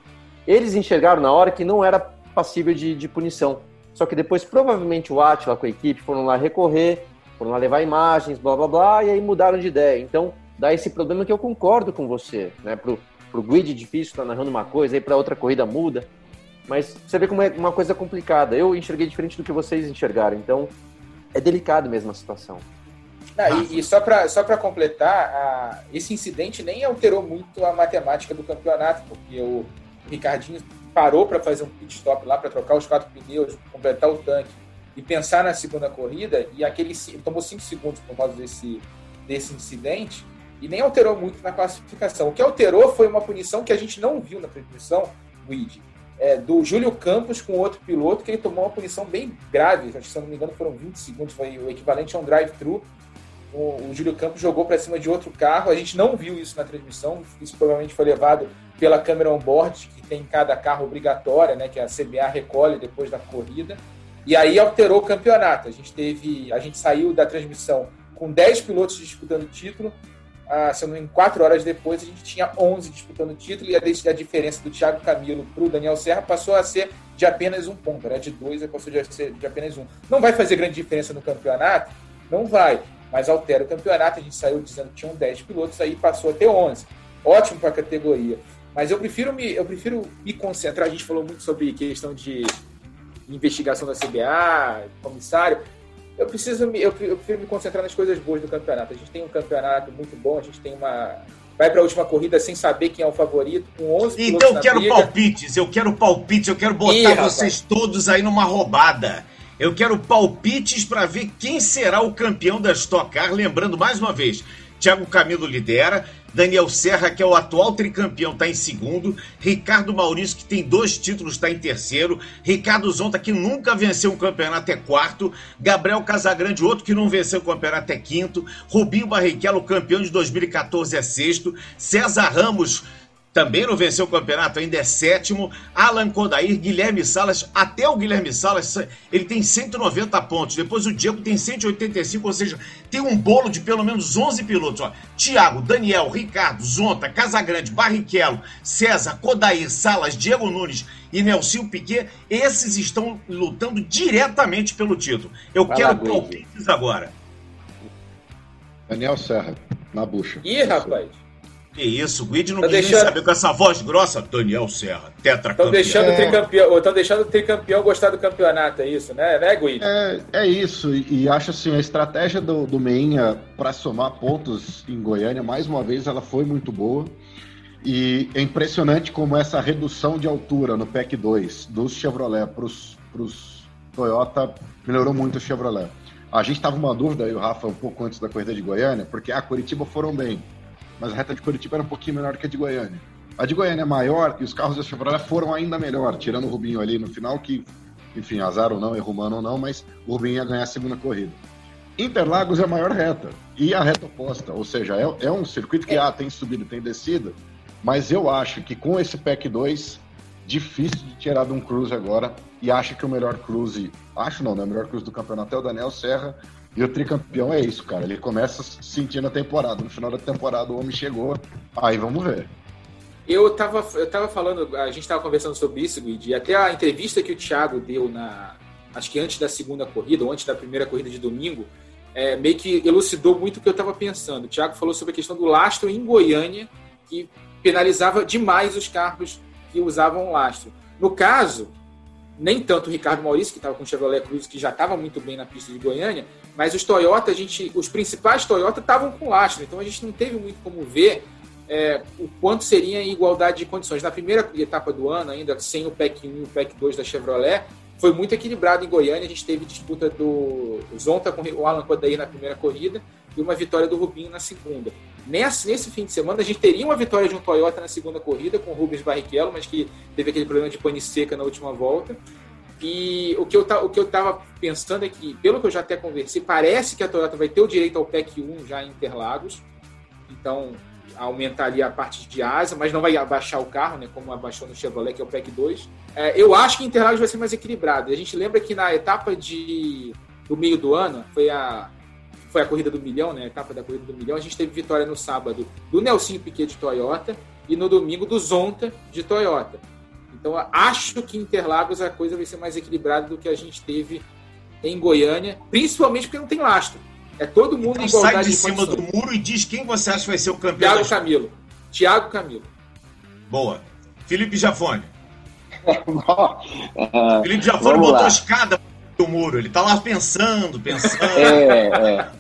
Eles enxergaram na hora que não era passível de, de punição. Só que depois, provavelmente, o Atila com a equipe foram lá recorrer, foram lá levar imagens, blá blá blá, e aí mudaram de ideia. Então, dá esse problema que eu concordo com você, né? Pro, pro grid difícil, tá narrando uma coisa, aí para outra corrida muda. Mas você vê como é uma coisa complicada. Eu enxerguei diferente do que vocês enxergaram, então é delicado mesmo a situação. Ah, e, e, só para só completar, a, esse incidente nem alterou muito a matemática do campeonato, porque o Ricardinho parou para fazer um pit stop lá, para trocar os quatro pneus, completar o tanque e pensar na segunda corrida, e aquele tomou cinco segundos por causa desse, desse incidente, e nem alterou muito na classificação. O que alterou foi uma punição que a gente não viu na transmissão, Weed, é, do Júlio Campos com outro piloto, que ele tomou uma punição bem grave, se não me engano foram 20 segundos, foi o equivalente a um drive-thru. O, o Júlio Campos jogou para cima de outro carro, a gente não viu isso na transmissão, isso provavelmente foi levado pela câmera on-board, que tem em cada carro obrigatória, né, que a CBA recolhe depois da corrida. E aí alterou o campeonato. A gente teve, a gente saiu da transmissão com 10 pilotos disputando o título. Ah, se não engano, quatro horas depois a gente tinha 11 disputando o título e a, a diferença do Thiago Camilo para o Daniel Serra passou a ser de apenas um ponto, era de dois, passou de, ser de apenas um. Não vai fazer grande diferença no campeonato? Não vai, mas altera o campeonato. A gente saiu dizendo que tinham 10 pilotos, aí passou a ter 11. Ótimo para a categoria. Mas eu prefiro me, eu prefiro me concentrar. A gente falou muito sobre questão de investigação da CBA, comissário. Eu preciso me, eu, eu prefiro me concentrar nas coisas boas do campeonato. A gente tem um campeonato muito bom, a gente tem uma vai para a última corrida sem saber quem é o favorito, com 11 Então eu quero briga. palpites, eu quero palpites, eu quero botar Ih, vocês todos aí numa roubada. Eu quero palpites para ver quem será o campeão da Stock Car. Lembrando mais uma vez, Thiago Camilo lidera, Daniel Serra, que é o atual tricampeão, está em segundo. Ricardo Maurício, que tem dois títulos, está em terceiro. Ricardo Zonta, que nunca venceu um campeonato, é quarto. Gabriel Casagrande, outro que não venceu o campeonato, é quinto. Rubinho Barrichello, campeão de 2014, é sexto. César Ramos, também não venceu o campeonato, ainda é sétimo. Alan Kodair, Guilherme Salas, até o Guilherme Salas, ele tem 190 pontos. Depois o Diego tem 185, ou seja, tem um bolo de pelo menos 11 pilotos. Ó. Tiago, Daniel, Ricardo, Zonta, Casagrande, Barrichello, César, Kodair, Salas, Diego Nunes e Nelson Piquet, esses estão lutando diretamente pelo título. Eu Vai quero palpites agora. Daniel Serra, na bucha. Ih, rapaz. Que isso, o Guide não tá quis deixando... saber com essa voz grossa. Daniel Serra, tetracampeão. Estão deixando, é... tricampeão, deixando o tricampeão gostar do campeonato, é isso, né, né Guide? É, é isso, e, e acho assim, a estratégia do, do Meinha para somar pontos em Goiânia, mais uma vez, ela foi muito boa. E é impressionante como essa redução de altura no PEC 2 dos Chevrolet para os Toyota melhorou muito o Chevrolet. A gente estava uma dúvida, aí o Rafa, um pouco antes da corrida de Goiânia, porque a Curitiba foram bem mas a reta de Curitiba era um pouquinho menor que a de Goiânia. A de Goiânia é maior e os carros da Chevrolet foram ainda melhor, tirando o Rubinho ali no final, que, enfim, azar ou não, erro humano ou não, mas o Rubinho ia ganhar a segunda corrida. Interlagos é a maior reta, e a reta oposta, ou seja, é, é um circuito que ah, tem subida tem descida, mas eu acho que com esse PEC 2, difícil de tirar de um cruze agora, e acho que o melhor cruze, acho não, né? O melhor cruze do campeonato é o Daniel Serra, e o tricampeão é isso, cara. Ele começa sentindo a temporada. No final da temporada o homem chegou. Aí vamos ver. Eu estava eu tava falando, a gente estava conversando sobre isso, Guide, e até a entrevista que o Thiago deu na. Acho que antes da segunda corrida, ou antes da primeira corrida de domingo, é, meio que elucidou muito o que eu estava pensando. O Thiago falou sobre a questão do lastro em Goiânia, que penalizava demais os carros que usavam lastro. No caso, nem tanto o Ricardo Maurício, que estava com o Chevrolet Cruze, que já estava muito bem na pista de Goiânia, mas os Toyota, a gente, os principais Toyota estavam com lastro, então a gente não teve muito como ver é, o quanto seria em igualdade de condições. Na primeira etapa do ano, ainda sem o PEC 1 e o PEC 2 da Chevrolet, foi muito equilibrado em Goiânia. A gente teve disputa do Zonta com o Alan Kodair na primeira corrida e uma vitória do Rubinho na segunda. Nesse, nesse fim de semana, a gente teria uma vitória de um Toyota na segunda corrida com o Rubens Barrichello, mas que teve aquele problema de pane seca na última volta. E o que eu o que eu estava pensando é que, pelo que eu já até conversei, parece que a Toyota vai ter o direito ao PEC 1 já em Interlagos. Então, aumentaria a parte de asa, mas não vai abaixar o carro, né, como abaixou no Chevrolet, que é o PEC 2. É, eu acho que Interlagos vai ser mais equilibrado. A gente lembra que na etapa de, do meio do ano, foi a, foi a corrida do milhão, né, a etapa da corrida do milhão, a gente teve vitória no sábado do Nelson Piquet de Toyota e no domingo do Zonta de Toyota. Então, acho que em Interlagos a coisa vai ser mais equilibrada do que a gente teve em Goiânia, principalmente porque não tem lastro. É todo mundo então, em igualdade sai de, de cima do muro e diz quem você acha que vai ser o campeão. Thiago Camilo. Thiago Camilo. Boa. Felipe Jafone. Felipe Jafone botou lá. a escada do muro. Ele tá lá pensando, pensando. É, é.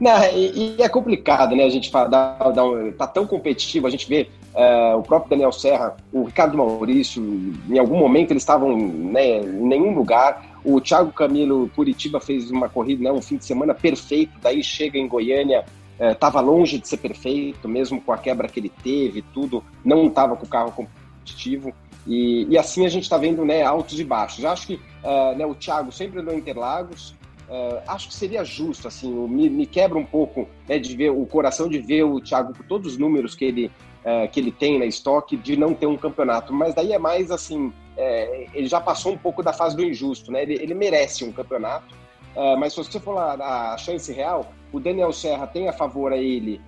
Não, e, e, é complicado, né? A gente fala, dá, dá um, tá tão competitivo, a gente vê uh, o próprio Daniel Serra, o Ricardo Maurício, em algum momento eles estavam né, em nenhum lugar. O Thiago Camilo Curitiba fez uma corrida, né, um fim de semana perfeito, daí chega em Goiânia, estava uh, longe de ser perfeito, mesmo com a quebra que ele teve, tudo, não estava com o carro competitivo. E, e assim a gente está vendo né, altos e baixos. Acho que uh, né, o Thiago sempre andou em Interlagos, Uh, acho que seria justo, assim, me, me quebra um pouco né, de ver o coração de ver o Thiago com todos os números que ele, uh, que ele tem na estoque, de não ter um campeonato. Mas daí é mais assim, é, ele já passou um pouco da fase do injusto, né? Ele, ele merece um campeonato. Uh, mas se você for lá a chance real, o Daniel Serra tem a favor a ele.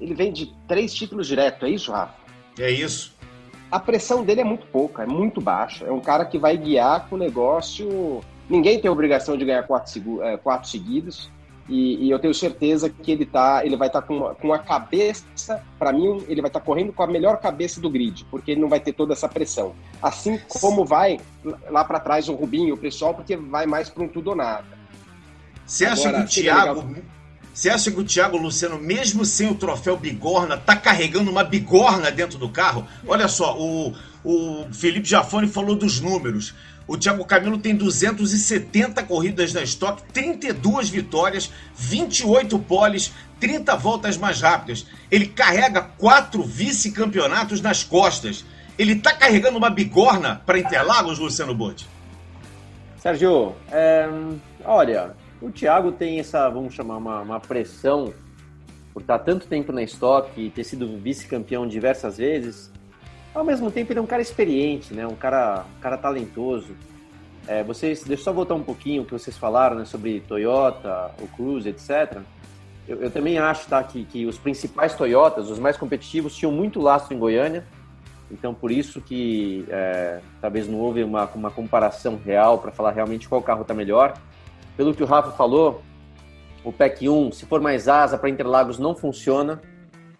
Ele vem de três títulos direto, é isso, Rafa? É isso. A pressão dele é muito pouca, é muito baixa. É um cara que vai guiar com o negócio Ninguém tem obrigação de ganhar quatro, é, quatro seguidos. E, e, eu tenho certeza que ele tá, ele vai estar tá com, com a cabeça, para mim, ele vai estar tá correndo com a melhor cabeça do grid, porque ele não vai ter toda essa pressão. Assim como vai lá para trás o Rubinho, o pessoal, porque vai mais para um tudo ou nada. Você acha Agora, que o Thiago, você acha que o Thiago Luciano, mesmo sem o troféu bigorna, tá carregando uma bigorna dentro do carro? Olha só, o, o Felipe Jafone falou dos números. O Thiago Camilo tem 270 corridas na estoque, 32 vitórias, 28 poles, 30 voltas mais rápidas. Ele carrega quatro vice-campeonatos nas costas. Ele tá carregando uma bigorna para Interlagos, Luciano Botti? Sérgio, é, olha, o Thiago tem essa, vamos chamar, uma, uma pressão por estar tanto tempo na estoque e ter sido vice-campeão diversas vezes ao mesmo tempo, ele é um cara experiente, né? Um cara, um cara talentoso. É, vocês, deixa eu só voltar um pouquinho o que vocês falaram né, sobre Toyota, o Cruze, etc. Eu, eu, também acho tá, que, que os principais Toyotas, os mais competitivos, tinham muito lastro em Goiânia. Então, por isso que é, talvez não houve uma, uma comparação real para falar realmente qual carro está melhor. Pelo que o Rafa falou, o PEC 1, se for mais asa para Interlagos, não funciona.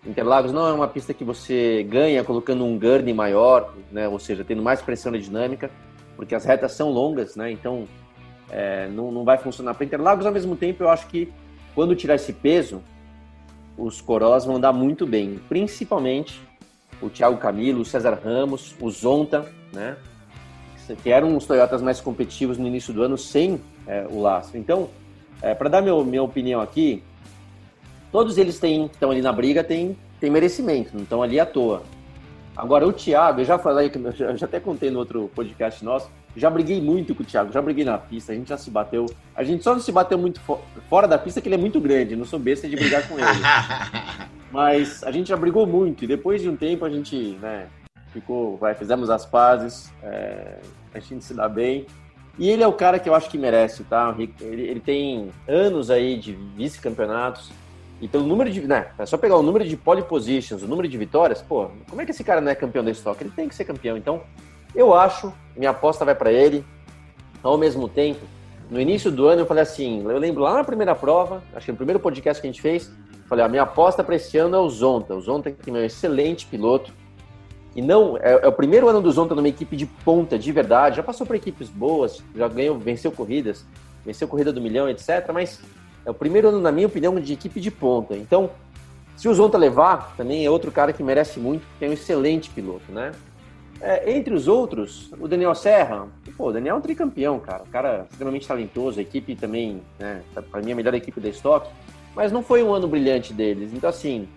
Interlagos não é uma pista que você ganha colocando um gurney maior, né? ou seja, tendo mais pressão dinâmica, porque as retas são longas, né? então é, não, não vai funcionar para Interlagos. Ao mesmo tempo, eu acho que quando tirar esse peso, os Corós vão dar muito bem, principalmente o Thiago Camilo, o César Ramos, o Zonta, né? que eram os Toyotas mais competitivos no início do ano sem é, o lastro. Então, é, para dar meu, minha opinião aqui, todos eles têm, estão ali na briga, têm, têm merecimento, não estão ali à toa. Agora, o Thiago, eu já falei, eu já até contei no outro podcast nosso, já briguei muito com o Thiago, já briguei na pista, a gente já se bateu. A gente só não se bateu muito fo fora da pista, que ele é muito grande, não sou besta de brigar com ele. Mas a gente já brigou muito, e depois de um tempo a gente, né, ficou, vai, fizemos as pazes, é, a gente se dá bem. E ele é o cara que eu acho que merece, tá? Ele, ele tem anos aí de vice-campeonatos, e pelo número de. Né, é só pegar o número de pole positions, o número de vitórias, pô, como é que esse cara não é campeão da Stock? Ele tem que ser campeão. Então, eu acho, minha aposta vai para ele. Ao mesmo tempo, no início do ano eu falei assim, eu lembro lá na primeira prova, acho que no primeiro podcast que a gente fez, falei, a minha aposta para esse ano é o Zonta. O Zonta que é um excelente piloto. E não, é, é, o primeiro ano do Zonta numa equipe de ponta, de verdade. Já passou por equipes boas, já ganhou, venceu corridas, venceu corrida do milhão, etc. Mas é o primeiro ano, na minha opinião, de equipe de ponta. Então, se o Zonta levar, também é outro cara que merece muito, porque é um excelente piloto, né? É, entre os outros, o Daniel Serra, pô, o Daniel é um tricampeão, cara. O cara extremamente talentoso, a equipe também, né? Para mim, a melhor equipe da Stock. Mas não foi um ano brilhante deles. Então, assim,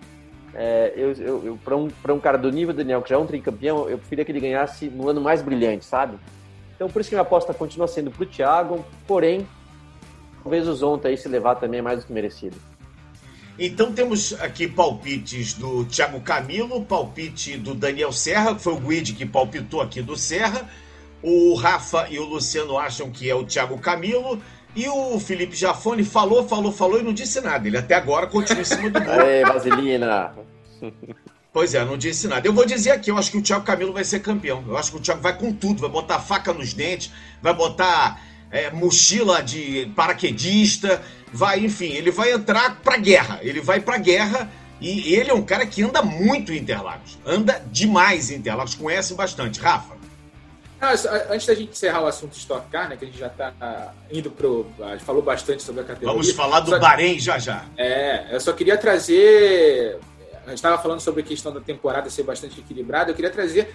é, eu, eu, eu para um, um cara do nível do Daniel, que já é um tricampeão, eu preferia que ele ganhasse no ano mais brilhante, sabe? Então, por isso que minha aposta continua sendo pro Thiago, porém, talvez o Zonta aí se levar também é mais do que merecido. Então temos aqui palpites do Thiago Camilo, palpite do Daniel Serra, que foi o Guide que palpitou aqui do Serra. O Rafa e o Luciano acham que é o Thiago Camilo. E o Felipe Jafone falou, falou, falou e não disse nada. Ele até agora continua em cima do muro. Aê, Vaselina! Pois é, não disse nada. Eu vou dizer aqui, eu acho que o Thiago Camilo vai ser campeão. Eu acho que o Thiago vai com tudo, vai botar faca nos dentes, vai botar é, mochila de paraquedista, vai, enfim, ele vai entrar pra guerra. Ele vai pra guerra e ele é um cara que anda muito em Interlagos. Anda demais em Interlagos, conhece bastante. Rafa. Ah, antes da gente encerrar o assunto Stock Car, né, que a gente já está indo pro. A gente falou bastante sobre a categoria. Vamos falar do só, Bahrein já já. É, eu só queria trazer. A gente estava falando sobre a questão da temporada ser bastante equilibrada. Eu queria trazer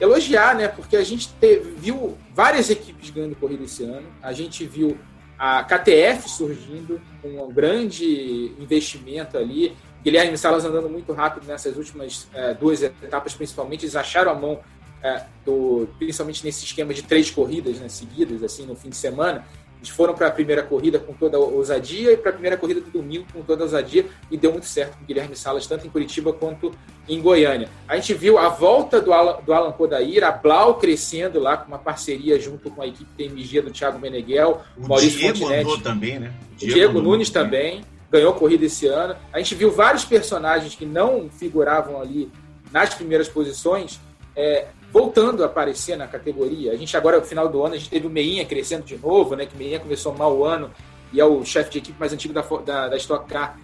elogiar, né? Porque a gente teve, viu várias equipes ganhando corrida esse ano. A gente viu a KTF surgindo com um grande investimento ali. Guilherme Salas andando muito rápido nessas últimas é, duas etapas, principalmente. Eles acharam a mão, é, do, principalmente nesse esquema de três corridas né, seguidas, assim, no fim de semana. Eles foram para a primeira corrida com toda a ousadia e para a primeira corrida do domingo com toda a ousadia e deu muito certo com o Guilherme Salas, tanto em Curitiba quanto em Goiânia. A gente viu a volta do Alan, do Alan Podair, a Blau crescendo lá com uma parceria junto com a equipe TMG do Thiago Meneghel, o Maurício Diego Fontinete. também, né? Diego, Diego Nunes também ganhou corrida esse ano. A gente viu vários personagens que não figuravam ali nas primeiras posições é, voltando a aparecer na categoria. A gente agora, no final do ano, a gente teve o Meinha crescendo de novo, né? Que o Meinha começou mal o ano e é o chefe de equipe mais antigo da, da, da Stock Car,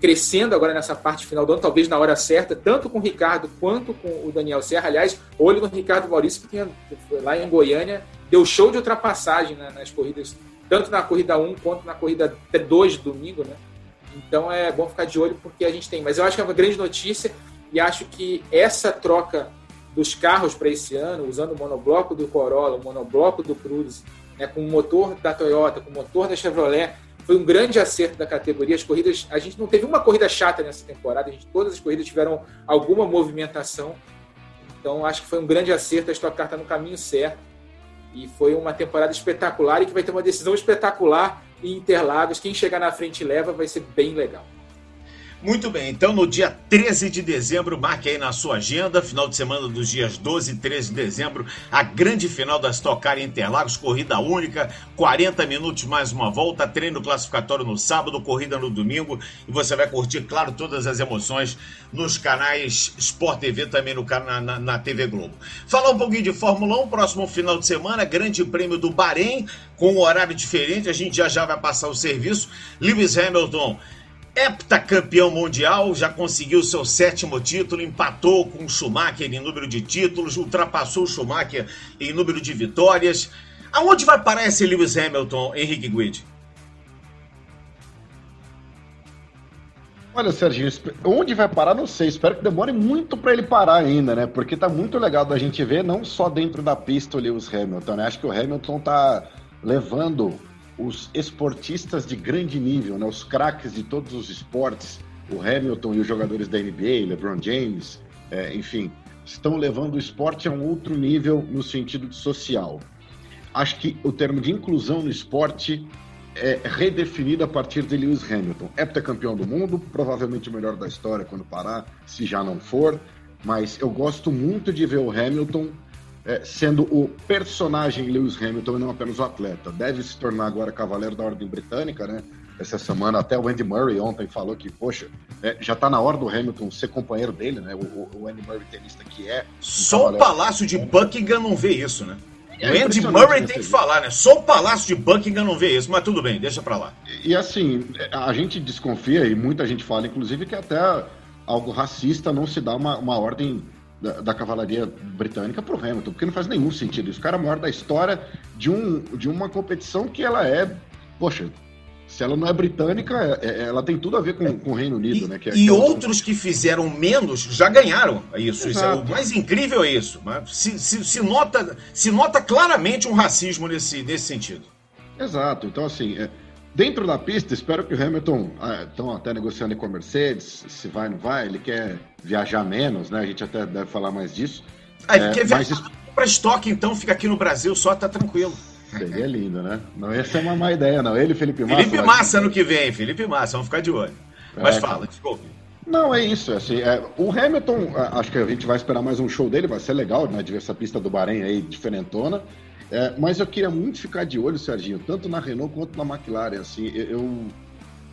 crescendo agora nessa parte final do ano, talvez na hora certa, tanto com o Ricardo quanto com o Daniel Serra. Aliás, olho no Ricardo Maurício, que tinha, lá em Goiânia, deu show de ultrapassagem né, nas corridas, tanto na corrida 1 quanto na corrida 2 de domingo, né? Então é bom ficar de olho porque a gente tem. Mas eu acho que é uma grande notícia e acho que essa troca dos carros para esse ano, usando o monobloco do Corolla, o monobloco do Cruze, né, com o motor da Toyota, com o motor da Chevrolet, foi um grande acerto da categoria. As corridas, a gente não teve uma corrida chata nessa temporada, gente, todas as corridas tiveram alguma movimentação. Então acho que foi um grande acerto, a Stock Car está no caminho certo. E foi uma temporada espetacular e que vai ter uma decisão espetacular em Interlagos. Quem chegar na frente leva, vai ser bem legal. Muito bem, então no dia 13 de dezembro, marque aí na sua agenda, final de semana dos dias 12 e 13 de dezembro, a grande final da Stock Car Interlagos, corrida única, 40 minutos mais uma volta, treino classificatório no sábado, corrida no domingo, e você vai curtir, claro, todas as emoções nos canais Sport TV, também no, na, na, na TV Globo. Falar um pouquinho de Fórmula 1, próximo final de semana, grande prêmio do Bahrein, com um horário diferente, a gente já já vai passar o serviço, Lewis Hamilton heptacampeão mundial, já conseguiu seu sétimo título, empatou com o Schumacher em número de títulos, ultrapassou o Schumacher em número de vitórias. Aonde vai parar esse Lewis Hamilton, Henrique Guidi? Olha, Serginho, onde vai parar, não sei. Espero que demore muito para ele parar ainda, né? Porque tá muito legal da gente ver, não só dentro da pista o Lewis Hamilton, né? Acho que o Hamilton tá levando os esportistas de grande nível, né, os craques de todos os esportes, o Hamilton e os jogadores da NBA, LeBron James, é, enfim, estão levando o esporte a um outro nível no sentido social. Acho que o termo de inclusão no esporte é redefinido a partir de Lewis Hamilton. Heptacampeão do mundo, provavelmente o melhor da história quando parar, se já não for, mas eu gosto muito de ver o Hamilton é, sendo o personagem Lewis Hamilton e não apenas o atleta. Deve se tornar agora cavaleiro da Ordem Britânica, né? Essa semana até o Andy Murray ontem falou que, poxa, é, já está na hora do Hamilton ser companheiro dele, né? O, o Andy Murray tenista que é. Só o Palácio de Buckingham não vê isso, né? É o Andy Murray tem que falar, né? Só o Palácio de Buckingham não vê isso, mas tudo bem, deixa pra lá. E, e assim, a gente desconfia, e muita gente fala, inclusive, que até algo racista não se dá uma, uma ordem da, da, cavalaria britânica pro Hamilton, porque não faz nenhum sentido isso. O cara é maior da história de, um, de uma competição que ela é, poxa, se ela não é britânica, é, é, ela tem tudo a ver com, com o Reino Unido, e, né? Que é, e que é outros que fizeram menos já ganharam isso. isso é, o mais incrível é isso. Se, se, se, nota, se nota claramente um racismo nesse, nesse sentido. Exato. Então, assim, é, dentro da pista, espero que o Hamilton. Estão ah, até negociando com a Mercedes, se vai ou não vai. Ele quer viajar menos, né? A gente até deve falar mais disso. Ah, ele quer viajar mas... para estoque, então fica aqui no Brasil só, tá tranquilo. Seria lindo, né? Não ia ser uma má ideia, não. Ele e Felipe Massa. Felipe Massa ano que vem, Felipe Massa, vamos ficar de olho. Mas é, fala, desculpe. Não, é isso. Assim, é, o Hamilton, acho que a gente vai esperar mais um show dele, vai ser legal, né? De ver essa pista do Bahrein aí, diferentona. É, mas eu queria muito ficar de olho, Serginho, tanto na Renault quanto na McLaren. Assim, eu,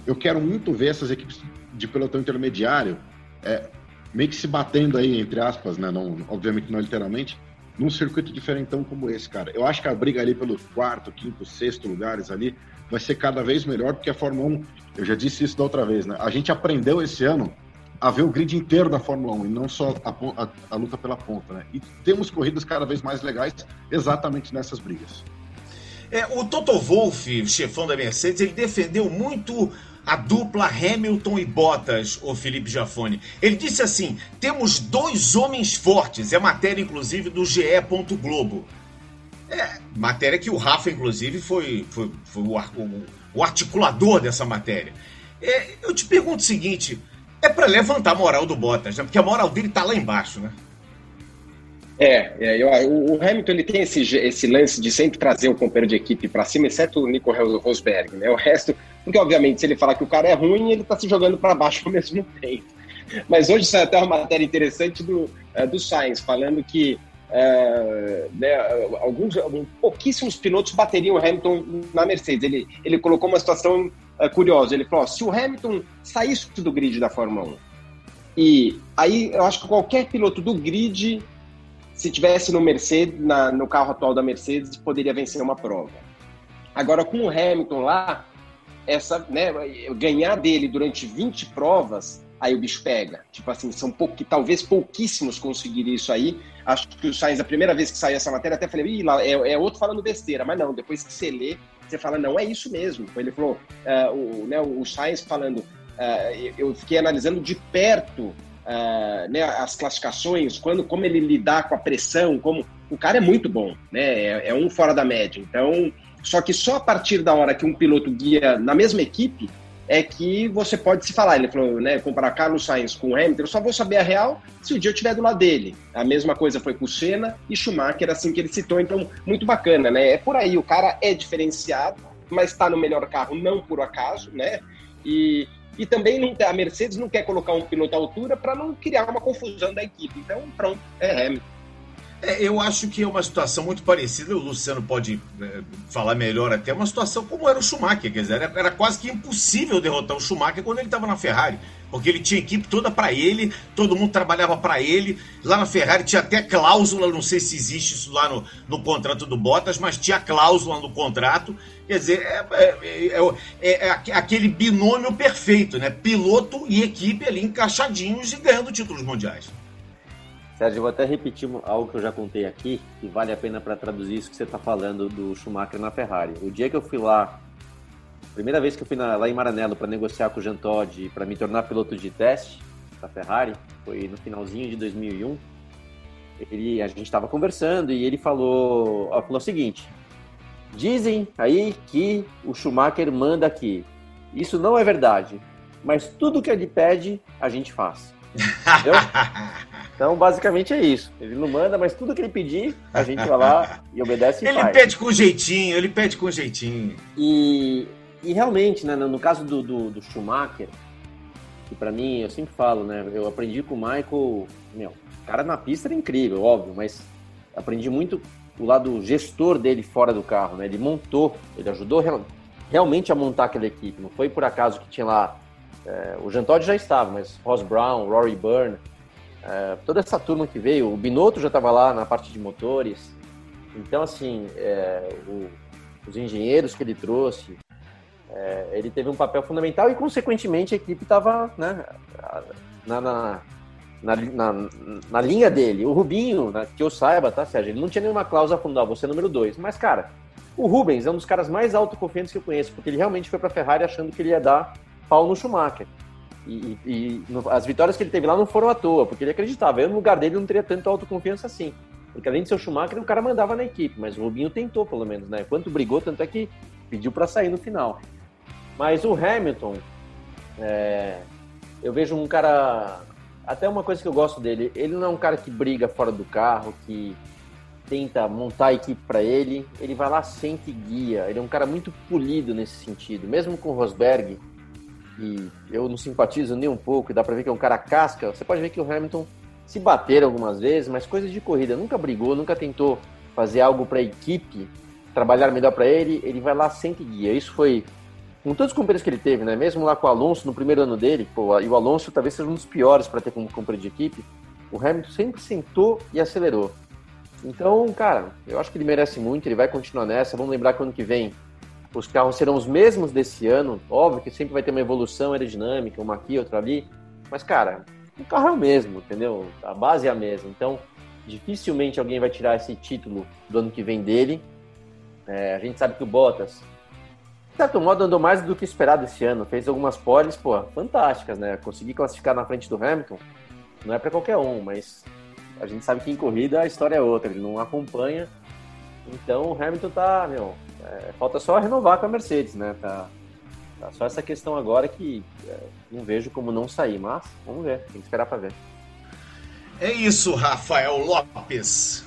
eu quero muito ver essas equipes de pelotão intermediário é, meio que se batendo aí, entre aspas, né? Não, obviamente não literalmente, num circuito diferentão como esse, cara. Eu acho que a briga ali pelos quarto, quinto, sexto lugares ali vai ser cada vez melhor, porque a Fórmula 1, eu já disse isso da outra vez, né? A gente aprendeu esse ano a ver o grid inteiro da Fórmula 1 e não só a, a, a luta pela ponta, né? E temos corridas cada vez mais legais exatamente nessas brigas. É, o Toto Wolff, chefão da Mercedes, ele defendeu muito a dupla Hamilton e Bottas, o Felipe Jafone. Ele disse assim: temos dois homens fortes, é matéria inclusive do GE. Globo. É, matéria que o Rafa, inclusive, foi, foi, foi o, o, o, articulador dessa matéria. É, eu te pergunto o seguinte: é para levantar a moral do Bottas, né? Porque a moral dele tá lá embaixo, né? É, é eu, o Hamilton ele tem esse, esse lance de sempre trazer o companheiro de equipe para cima, exceto o Nico Rosberg, né? O resto, porque obviamente se ele falar que o cara é ruim, ele está se jogando para baixo ao mesmo tempo. Mas hoje saiu até uma matéria interessante do, uh, do Sainz, falando que uh, né, alguns, pouquíssimos pilotos bateriam o Hamilton na Mercedes. Ele, ele colocou uma situação uh, curiosa. Ele falou: se o Hamilton saísse do grid da Fórmula 1, e aí eu acho que qualquer piloto do grid se tivesse no Mercedes, na, no carro atual da Mercedes, poderia vencer uma prova. Agora, com o Hamilton lá, essa, né, ganhar dele durante 20 provas, aí o bicho pega. Tipo assim, são pouqu, talvez pouquíssimos conseguiriam isso aí. Acho que o Sainz, a primeira vez que saiu essa matéria, até falei, Ih, lá, é, é, outro falando besteira, mas não, depois que você lê, você fala, não, é isso mesmo. Ele falou, uh, o, né, o Sainz falando, uh, eu fiquei analisando de perto uh, né, as classificações, quando, como ele lidar com a pressão, como o cara é muito bom, né? É, é, um fora da média. Então, só que só a partir da hora que um piloto guia na mesma equipe é que você pode se falar. Ele falou, né, comparar Carlos Sainz com Hamilton, eu só vou saber a real se o dia eu estiver do lado dele. A mesma coisa foi com Senna e Schumacher, assim que ele citou, então muito bacana, né? É por aí, o cara é diferenciado, mas está no melhor carro não por acaso, né? E, e também não, a Mercedes não quer colocar um piloto à altura para não criar uma confusão da equipe. Então, pronto, é Hamilton. É, eu acho que é uma situação muito parecida, o Luciano pode é, falar melhor até, uma situação como era o Schumacher, quer dizer, era, era quase que impossível derrotar o Schumacher quando ele estava na Ferrari, porque ele tinha equipe toda para ele, todo mundo trabalhava para ele, lá na Ferrari tinha até cláusula, não sei se existe isso lá no, no contrato do Bottas, mas tinha cláusula no contrato, quer dizer, é, é, é, é aquele binômio perfeito, né? Piloto e equipe ali encaixadinhos e ganhando títulos mundiais. Sérgio, eu vou até repetir algo que eu já contei aqui, e vale a pena para traduzir isso que você está falando do Schumacher na Ferrari. O dia que eu fui lá, primeira vez que eu fui na, lá em Maranello para negociar com o Jean Todt para me tornar piloto de teste da Ferrari, foi no finalzinho de 2001. Ele, a gente estava conversando e ele falou, ó, falou o seguinte: dizem aí que o Schumacher manda aqui. Isso não é verdade, mas tudo que ele pede a gente faz. Entendeu? Então, basicamente é isso. Ele não manda, mas tudo que ele pedir, a gente vai lá e obedece e Ele faz. pede com jeitinho, ele pede com jeitinho. E, e realmente, né, no caso do, do, do Schumacher, que para mim, eu sempre falo, né, eu aprendi com o Michael, meu, o cara na pista era incrível, óbvio, mas aprendi muito o lado gestor dele fora do carro, né? Ele montou, ele ajudou real, realmente a montar aquela equipe. Não foi por acaso que tinha lá. É, o Jean Todt já estava, mas Ross Brown, Rory Byrne, é, toda essa turma que veio, o Binotto já estava lá na parte de motores. Então, assim, é, o, os engenheiros que ele trouxe, é, ele teve um papel fundamental e, consequentemente, a equipe estava né, na, na, na, na, linha dele. O Rubinho, né, que eu saiba, tá, Sérgio? Ele não tinha nenhuma cláusula fundamental, você é número dois. Mas, cara, o Rubens é um dos caras mais autoconfiantes que eu conheço, porque ele realmente foi para a Ferrari achando que ele ia dar pau no Schumacher. E, e no, as vitórias que ele teve lá não foram à toa, porque ele acreditava. Eu, no lugar dele, não teria tanta autoconfiança assim. Porque além de ser o Schumacher, o cara mandava na equipe, mas o Rubinho tentou, pelo menos, né? Quanto brigou, tanto é que pediu para sair no final. Mas o Hamilton, é, eu vejo um cara. Até uma coisa que eu gosto dele, ele não é um cara que briga fora do carro, que tenta montar a equipe para ele, ele vai lá, sente e guia. Ele é um cara muito polido nesse sentido. Mesmo com o Rosberg, e eu não simpatizo nem um pouco, e dá para ver que é um cara casca, você pode ver que o Hamilton se bater algumas vezes, mas coisas de corrida, nunca brigou, nunca tentou fazer algo para equipe trabalhar melhor para ele, ele vai lá, sente e guia. Isso foi com todos os companheiros que ele teve, né? Mesmo lá com o Alonso no primeiro ano dele, pô, e o Alonso talvez seja um dos piores para ter como companheiro de equipe, o Hamilton sempre sentou e acelerou. Então, cara, eu acho que ele merece muito, ele vai continuar nessa. Vamos lembrar que ano que vem os carros serão os mesmos desse ano. Óbvio que sempre vai ter uma evolução aerodinâmica, uma aqui, outra ali. Mas, cara, o carro é o mesmo, entendeu? A base é a mesma. Então, dificilmente alguém vai tirar esse título do ano que vem dele. É, a gente sabe que o Bottas, de certo modo, andou mais do que esperado esse ano. Fez algumas poles, pô, fantásticas, né? Conseguir classificar na frente do Hamilton não é para qualquer um, mas a gente sabe que em corrida a história é outra, ele não acompanha. Então o Hamilton tá, meu, é, falta só renovar com a Mercedes, né? Tá, tá só essa questão agora que é, não vejo como não sair, mas vamos ver, tem que esperar para ver. É isso, Rafael Lopes.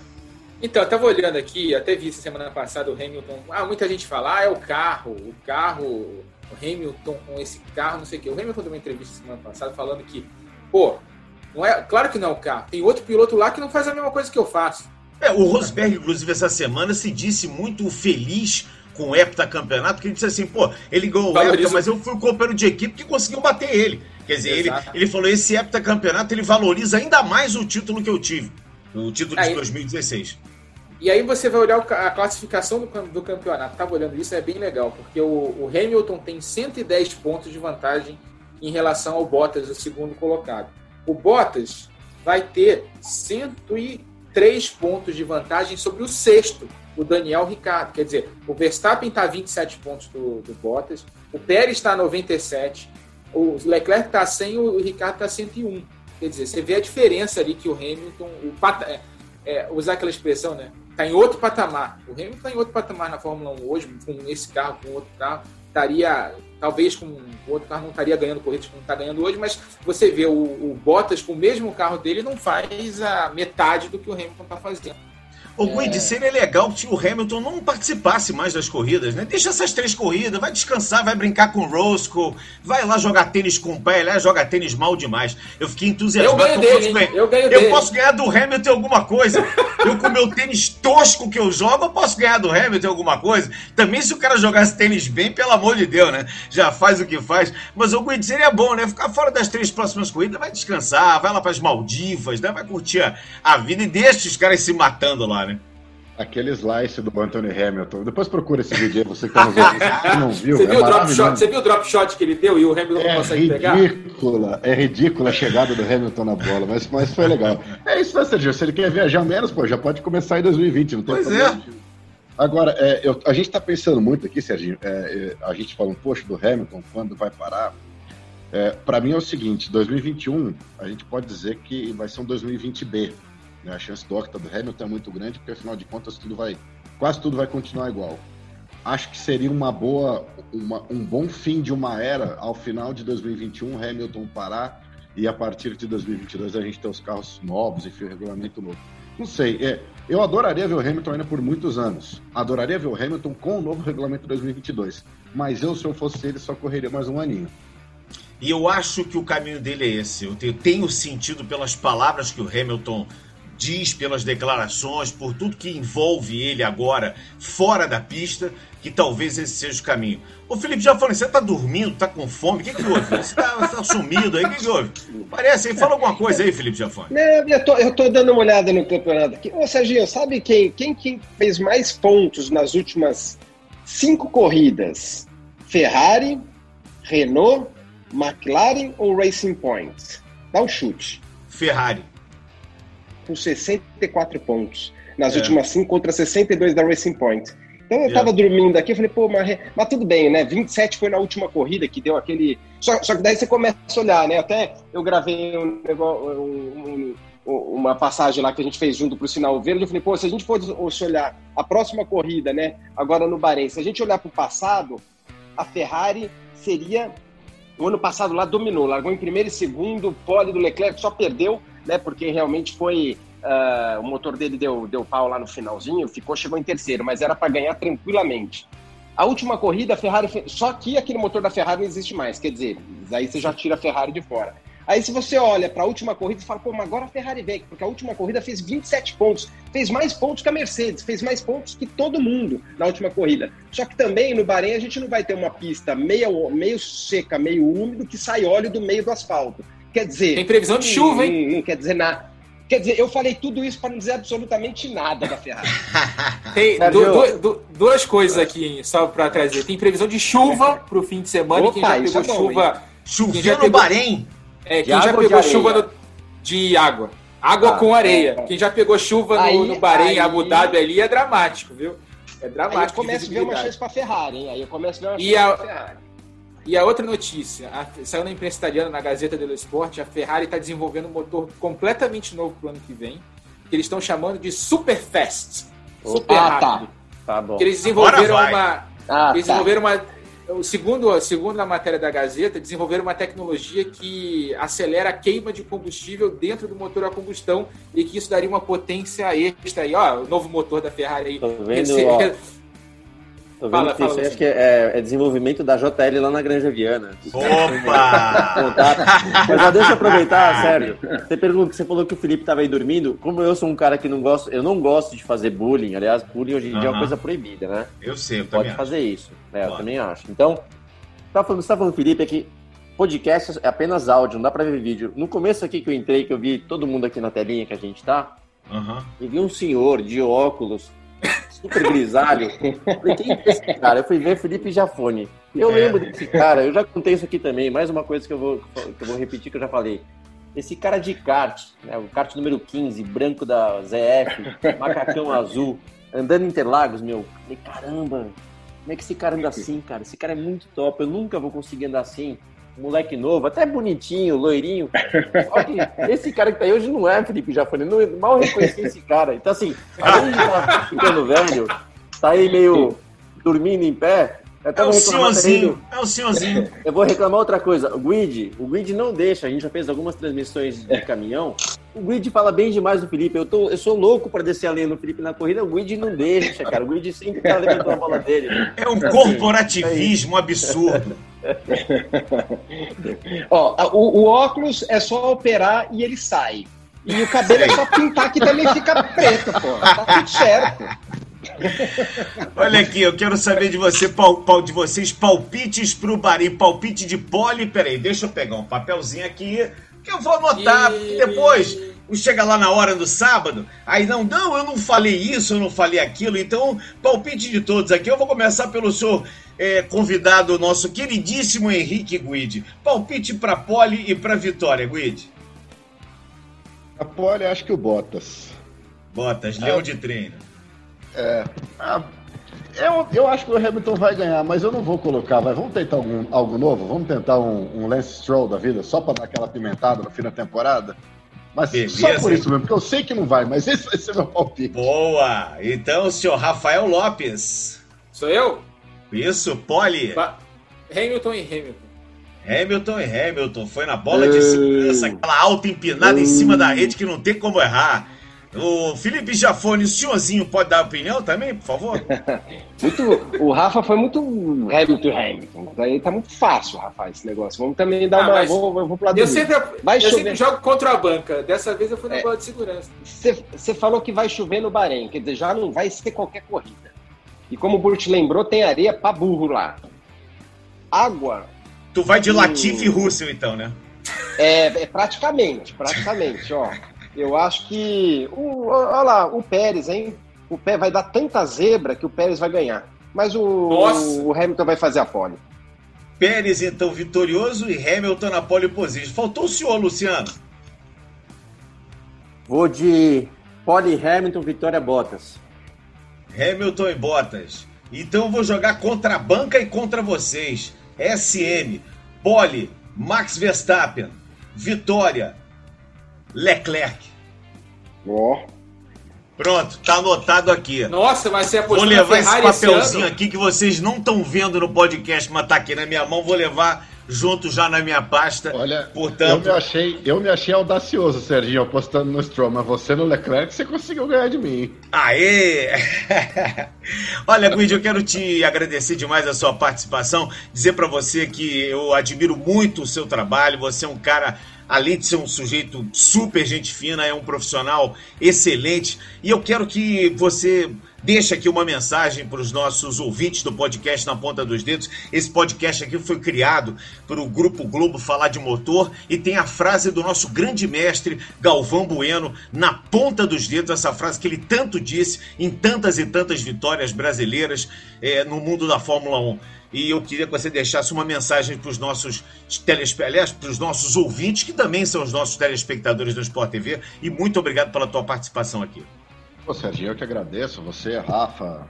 Então, eu tava olhando aqui, até vi semana passada o Hamilton. Ah, muita gente fala, ah, é o carro, o carro, o Hamilton com esse carro, não sei o quê. O Hamilton deu uma entrevista semana passada falando que, pô, não é, claro que não é o carro. Tem outro piloto lá que não faz a mesma coisa que eu faço. É, o Rosberg, inclusive, essa semana se disse muito feliz com o heptacampeonato, porque ele disse assim, pô, ele ganhou o hepta, mas eu fui o companheiro de equipe que conseguiu bater ele. Quer dizer, ele, ele falou, esse heptacampeonato, ele valoriza ainda mais o título que eu tive, o título de 2016. E aí você vai olhar a classificação do, do campeonato. Tava olhando isso, é bem legal, porque o, o Hamilton tem 110 pontos de vantagem em relação ao Bottas, o segundo colocado. O Bottas vai ter 103 pontos de vantagem sobre o sexto, o Daniel Ricciardo. Quer dizer, o Verstappen está a 27 pontos do, do Bottas, o Pérez está a 97, o Leclerc está a 100 o Ricardo está a 101. Quer dizer, você vê a diferença ali que o Hamilton, o, é, é, usar aquela expressão, né? Está em outro patamar. O Hamilton está em outro patamar na Fórmula 1 hoje, com esse carro, com outro carro estaria, talvez com o outro carro não estaria ganhando corridas como está ganhando hoje, mas você vê o, o, Bottas com o mesmo carro dele não faz a metade do que o Hamilton está fazendo. O Guide, é... seria legal que o Hamilton não participasse mais das corridas, né? Deixa essas três corridas, vai descansar, vai brincar com o Roscoe, vai lá jogar tênis com o pé, ele joga tênis mal demais. Eu fiquei entusiasmado. Eu ganho dele, eu, posso ganhar, eu, ganho eu dele. posso ganhar do Hamilton alguma coisa. eu com o meu tênis tosco que eu jogo, eu posso ganhar do Hamilton alguma coisa. Também se o cara jogasse tênis bem, pelo amor de Deus, né? Já faz o que faz. Mas o Guide, seria bom, né? Ficar fora das três próximas corridas, vai descansar, vai lá para as Maldivas, né? Vai curtir a, a vida e deixa os caras se matando lá? Aquele slice do Anthony Hamilton. Depois procura esse vídeo aí, você que tá nos você não viu. Você, é viu o drop shot, você viu o drop shot que ele deu e o Hamilton é não consegue pegar? Ridícula, é ridícula a chegada do Hamilton na bola, mas, mas foi legal. É isso, né, Sergio? Se ele quer viajar menos, pô, já pode começar em 2020, não tem pois problema. É. Agora, é, eu, a gente está pensando muito aqui, Serginho, é, é, a gente fala um poxa do Hamilton, quando vai parar. É, Para mim é o seguinte, 2021, a gente pode dizer que vai ser um 2020B. Né? A chance do octa do Hamilton é muito grande, porque afinal de contas tudo vai, quase tudo vai continuar igual. Acho que seria uma boa, uma, um bom fim de uma era ao final de 2021, Hamilton parar e a partir de 2022 a gente ter os carros novos e o regulamento novo. Não sei, é, eu adoraria ver o Hamilton ainda por muitos anos. Adoraria ver o Hamilton com o novo regulamento 2022. Mas eu, se eu fosse ele, só correria mais um aninho. E eu acho que o caminho dele é esse. Eu tenho, tenho sentido pelas palavras que o Hamilton diz pelas declarações, por tudo que envolve ele agora fora da pista, que talvez esse seja o caminho. Ô Felipe, já falei, você tá dormindo, tá com fome? O que, que houve? Você tá, tá sumido aí? O que, que houve? Parece aí, fala alguma coisa aí, Felipe Jafone. Não, eu tô, eu tô dando uma olhada no campeonato aqui. Ô, Serginho, sabe quem, quem, quem fez mais pontos nas últimas cinco corridas? Ferrari, Renault, McLaren ou Racing Point? Dá um chute. Ferrari. Com 64 pontos. Nas É. últimas cinco contra 62 da Racing Point. Então eu É. tava dormindo aqui, eu falei, pô, mas, mas tudo bem, né? 27 foi na última corrida que deu aquele. Só, só que daí você começa a olhar, né? Até eu gravei um um- um- uma passagem lá que a gente fez junto pro sinal verde. Eu falei, pô, se a gente fosse olhar a próxima corrida, né? Agora no Bahrein, se a gente olhar pro passado, a Ferrari seria. O ano passado lá dominou, largou em primeiro e segundo, pole do Leclerc só perdeu, né? Porque realmente foi. ah, o motor dele deu, deu pau lá no finalzinho, ficou, chegou em terceiro, mas era para ganhar tranquilamente. A última corrida, a Ferrari. Só que aquele motor da Ferrari não existe mais, quer dizer, aí você já tira a Ferrari de fora. Aí se você olha para a última corrida e fala, pô, mas agora a Ferrari vem, porque a última corrida fez 27 pontos, fez mais pontos que a Mercedes, fez mais pontos que todo mundo na última corrida. Só que também no Bahrein a gente não vai ter uma pista meio, meio seca, meio úmido, que sai óleo do meio do asfalto. Quer dizer. Tem previsão de chuva, hein? Não, não quer dizer nada. Quer dizer, eu falei tudo isso para não dizer absolutamente nada da Ferrari. Tem du- du- du- duas coisas aqui só pra trazer. Tem previsão de chuva pro fim de semana. e quem Opa, já isso pegou é bom, chuva. Quem já Choveu no pegou- Bahrein. É, De quem já de pegou chuva no- de água. Água Ah, com areia. é. Quem já pegou chuva no, Aí- no Bahrein, aí- Abu Dhabi ali é dramático, viu? É Aí eu dramático. começo a ver uma chance para Ferrari, hein? Aí eu começo a ver uma E chance a- pra Ferrari. E a outra notícia, a- saiu na imprensa italiana, na Gazeta dello Sport, a Ferrari está desenvolvendo um motor completamente novo para o ano que vem, que eles estão chamando de Super Fast. Super Ah, tá. rápido. Tá bom. Que eles desenvolveram uma. Ah, Eles tá. desenvolveram uma. O Segundo, segundo a matéria da Gazeta, desenvolveram uma tecnologia que acelera a queima de combustível dentro do motor a combustão e que isso daria uma potência extra aí. Ó, o novo motor da Ferrari aí. Tô vendo, ó, Tô vendo Fala, que isso fala, aí acho que é, é desenvolvimento da JL lá na Granja Viana. Opa! Mas já deixa eu aproveitar, sério. Você perguntou que você falou que o Felipe estava aí dormindo. Como eu sou um cara que não gosto, eu não gosto de fazer bullying. Aliás, bullying hoje em dia é uma coisa proibida, né? Eu sei, eu Pode também acho. fazer isso. É, eu Pode. também acho. Então, tá falando, você tá falando, Felipe, é que podcast é apenas áudio, não dá pra ver vídeo. No começo aqui que eu entrei, que eu vi todo mundo aqui na telinha que a gente tá, Aham. e vi um senhor de óculos, super grisalho. Falei, quem é esse cara? Eu fui ver Felipe Jafone. Eu É. lembro desse cara, eu já contei isso aqui também, mais uma coisa que eu vou, que eu vou repetir que eu já falei. Esse cara de kart, né, o kart número 15, branco da ZF, macacão azul, andando em Interlagos, meu. Falei, caramba, como é que esse cara anda assim, cara? Esse cara é muito top, eu nunca vou conseguir andar assim. Moleque novo, até bonitinho, loirinho. Só que esse cara que tá aí hoje não é Felipe Jafone, eu não, mal reconheci esse cara. Então, assim, além de estar ficando velho, tá aí meio dormindo em pé. É um reclamar senhorzinho, é um senhorzinho. eu vou reclamar outra coisa. O Grid, o Grid não deixa. A gente já fez algumas transmissões de caminhão. O Grid fala bem demais do Felipe. Eu, tô, eu sou louco pra descer a linha do Felipe na corrida. O Grid não deixa, cara. O Grid sempre tá levantando a bola dele. É um corporativismo absurdo. Ó, o, o óculos é só operar e ele sai. E o cabelo é só pintar que também fica preto, pô. Tá tudo certo. Olha aqui, eu quero saber de você, pal, pal- de vocês, palpites pro Bahrein, palpite de pole. Peraí, deixa eu pegar um papelzinho aqui que eu vou anotar. E- porque Depois, chega lá na hora do sábado, aí não, não, eu não falei isso, eu não falei aquilo. Então, palpite de todos aqui. Eu vou começar pelo senhor é, convidado, nosso queridíssimo Henrique Guide. Palpite pra pole e pra vitória, Guide. A pole, acho que o Bottas. Botas, leão de treino. Ah, eu, eu acho que o Hamilton vai ganhar, mas eu não vou colocar. Vai, vamos tentar algum, algo novo? Vamos tentar um, um Lance Stroll da vida, só para dar aquela pimentada no fim da temporada? Mas Beleza, só por isso mesmo, porque eu sei que não vai, mas esse vai ser meu palpite. Boa! Então, o senhor Rafael Lopes. Sou eu? Isso, pole. Ba- Hamilton e Hamilton. Hamilton e Hamilton. Foi na bola de segurança, aquela alta empinada em cima da rede que não tem como errar. O Felipe Jafone, o senhorzinho pode dar opinião também, por favor? muito, o Rafa foi muito Hamilton Hamilton. Daí tá muito fácil, Rafa, esse negócio. Vamos também dar ah, uma. Vou, vou pro lado eu sempre, vai eu sempre jogo contra a banca. Dessa vez eu fui na é, bola de segurança. Você falou que vai chover no Bahrein, quer dizer, já não vai ser qualquer corrida. E como o Burt lembrou, tem areia pra burro lá. Água. Tu vai de Latifi e Russell, então, né? É, é praticamente, praticamente, ó. Eu acho que. O, olha lá, o Pérez, hein? O Pérez vai dar tanta zebra que o Pérez vai ganhar. Mas o, o Hamilton vai fazer a pole. Pérez, então, vitorioso e Hamilton na pole position. Faltou o senhor, Luciano. Vou de pole Hamilton, Vitória Bottas. Hamilton e Bottas. Então vou jogar contra a banca e contra vocês. SM, pole, Max Verstappen, Vitória, Leclerc. Ó. Oh. Pronto, tá anotado aqui. Nossa, mas você apostou Vou levar esse papelzinho esse aqui que vocês não estão vendo no podcast, mas tá aqui na minha mão. Vou levar junto já na minha pasta. Olha, portanto... eu, me achei, eu me achei audacioso, Serginho, apostando no Stroll, mas você no Leclerc, você conseguiu ganhar de mim. Aê! Olha, Guide, eu quero te agradecer demais a sua participação, dizer para você que eu admiro muito o seu trabalho, você é um cara além de ser um sujeito super gente fina, é um profissional excelente. E eu quero que você deixe aqui uma mensagem para os nossos ouvintes do podcast Na Ponta dos Dedos. Esse podcast aqui foi criado pelo Grupo Globo Falar de Motor e tem a frase do nosso grande mestre Galvão Bueno na ponta dos dedos, essa frase que ele tanto disse em tantas e tantas vitórias brasileiras é, no mundo da Fórmula 1 e eu queria que você deixasse uma mensagem para os nossos telespectadores, para os nossos ouvintes, que também são os nossos telespectadores do Sport TV, e muito obrigado pela tua participação aqui. Ô, Serginho, eu que agradeço, você, Rafa,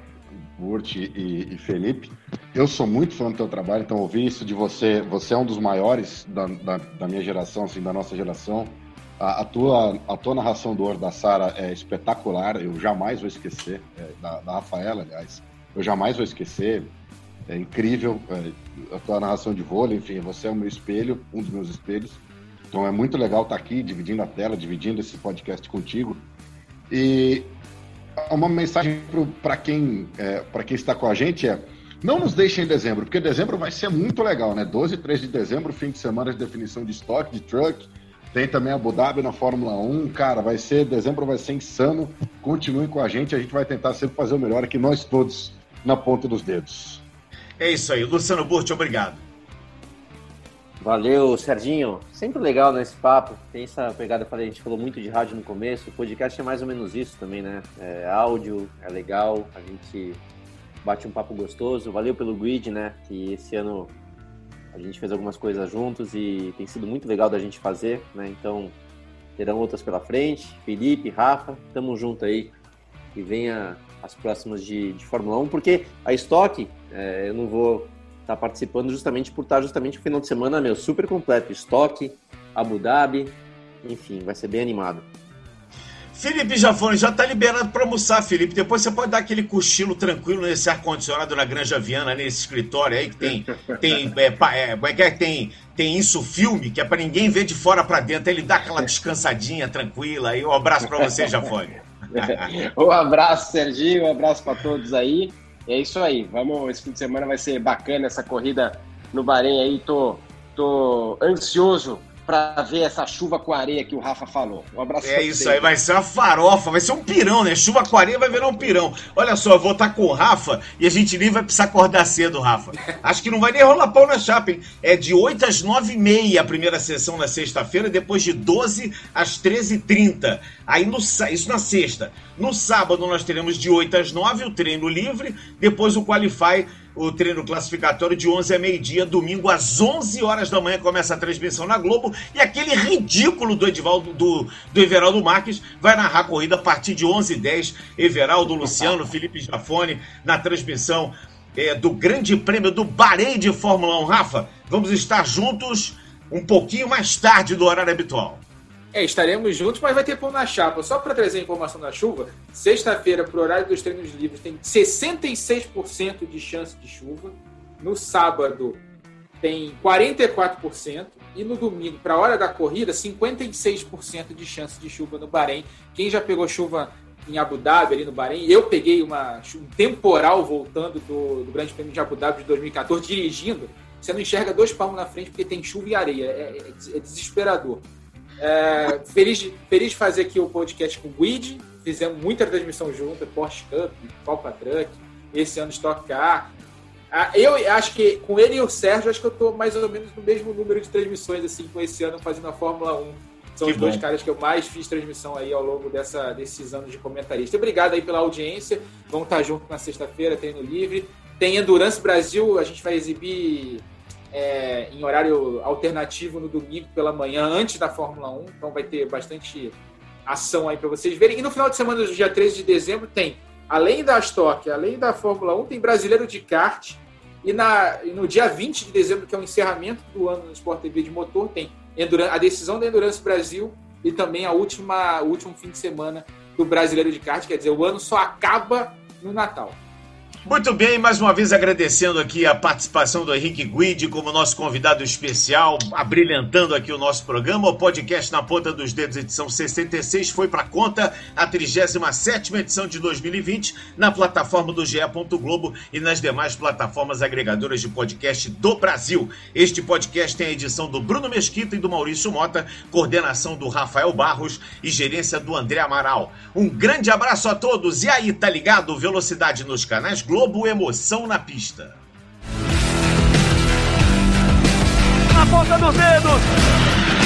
Burt e, e, Felipe. Eu sou muito fã do teu trabalho, então ouvir isso de você, você é um dos maiores da, da, da minha geração, assim, da nossa geração. A, a, tua, a tua narração do Ouro da Sara é espetacular, eu jamais vou esquecer, é, da, da Rafaela, aliás, eu jamais vou esquecer é incrível é, a tua narração de vôlei, enfim, você é o meu espelho, um dos meus espelhos. Então é muito legal estar aqui, dividindo a tela, dividindo esse podcast contigo. E uma mensagem para quem, é, quem está com a gente é não nos deixem em dezembro, porque dezembro vai ser muito legal, né? 12 e 13 de dezembro, fim de semana de definição de estoque, de truck. Tem também Abu Dhabi na Fórmula 1. Cara, vai ser, dezembro vai ser insano. Continuem com a gente, a gente vai tentar sempre fazer o melhor aqui, nós todos, na ponta dos dedos. É isso aí. Luciano Burti, obrigado. Valeu, Serginho. Sempre legal nesse né, papo. Tem essa pegada, eu falei, a gente falou muito de rádio no começo. O podcast é mais ou menos isso também, né? É áudio, é legal, a gente bate um papo gostoso. Valeu pelo grid, né? Que esse ano a gente fez algumas coisas juntos e tem sido muito legal da gente fazer, né? Então, terão outras pela frente. Felipe, Rafa, tamo junto aí. E venha as próximas de, de Fórmula 1, porque a estoque, é, eu não vou estar tá participando justamente por estar justamente o final de semana, meu, super completo. Estoque, Abu Dhabi, enfim, vai ser bem animado. Felipe Jafone, já tá liberado para almoçar, Felipe. Depois você pode dar aquele cochilo tranquilo nesse ar-condicionado na Granja Viana, nesse escritório aí que tem. Tem. É, é, é, é, tem, tem isso filme, que é para ninguém ver de fora para dentro. Ele dá aquela descansadinha tranquila aí. Um abraço para você, Jafone. um abraço, Serginho, um abraço para todos aí. É isso aí. Vamos, esse fim de semana vai ser bacana essa corrida no Bahrein aí. Tô, tô ansioso para ver essa chuva com areia que o Rafa falou. Um abraço. É isso aí, vai ser uma farofa, vai ser um pirão, né? Chuva com areia vai virar um pirão. Olha só, eu vou estar com o Rafa e a gente nem vai precisar acordar cedo, Rafa. Acho que não vai nem rolar pão na chapa, hein? É de 8 às 9 e meia a primeira sessão na sexta-feira, depois de 12 às 13h30. Aí no, isso na sexta. No sábado nós teremos de 8 às 9 o treino livre, depois o Qualify o treino classificatório de 11 a meio-dia, domingo às 11 horas da manhã começa a transmissão na Globo e aquele ridículo do Edivaldo do, do Everaldo Marques vai narrar a corrida a partir de 11h10. Everaldo, Luciano, Felipe Jafone na transmissão é, do Grande Prêmio do Bahrein de Fórmula 1. Rafa, vamos estar juntos um pouquinho mais tarde do horário habitual. É, estaremos juntos, mas vai ter pão na chapa. Só para trazer a informação da chuva, sexta-feira, para o horário dos treinos livres, tem 66% de chance de chuva. No sábado, tem 44%, e no domingo, para a hora da corrida, 56% de chance de chuva no Bahrein. Quem já pegou chuva em Abu Dhabi, ali no Bahrein, eu peguei uma, um temporal voltando do, do Grande Prêmio de Abu Dhabi de 2014, dirigindo, você não enxerga dois palmos na frente porque tem chuva e areia. É, é, é desesperador. É, feliz, de, feliz de fazer aqui o podcast com o Guide. Fizemos muita transmissão junto, Porsche Cup, Copa Truck, esse ano Stock Car. Ah, eu acho que com ele e o Sérgio, acho que eu estou mais ou menos no mesmo número de transmissões assim com esse ano fazendo a Fórmula 1. São que os bom. dois caras que eu mais fiz transmissão aí ao longo dessa, desses anos de comentarista. Obrigado aí pela audiência. Vamos estar junto na sexta-feira, treino livre. Tem Endurance Brasil, a gente vai exibir é, em horário alternativo no domingo pela manhã, antes da Fórmula 1. Então vai ter bastante ação aí para vocês verem. E no final de semana, do dia 13 de dezembro, tem além da Stock, além da Fórmula 1, tem Brasileiro de Kart. E, na, no dia 20 de dezembro, que é o encerramento do ano no Sport TV de motor, tem a decisão da Endurance Brasil e também a última, o último fim de semana do Brasileiro de Kart. Quer dizer, o ano só acaba no Natal. Muito bem, mais uma vez agradecendo aqui a participação do Henrique Guide como nosso convidado especial, abrilhantando aqui o nosso programa. O podcast Na Ponta dos Dedos, edição 66, foi para conta a 37 edição de 2020 na plataforma do GE. Globo e nas demais plataformas agregadoras de podcast do Brasil. Este podcast tem a edição do Bruno Mesquita e do Maurício Mota, coordenação do Rafael Barros e gerência do André Amaral. Um grande abraço a todos e aí, tá ligado? Velocidade nos canais Globo Globo Emoção na pista. Na ponta dos dedos.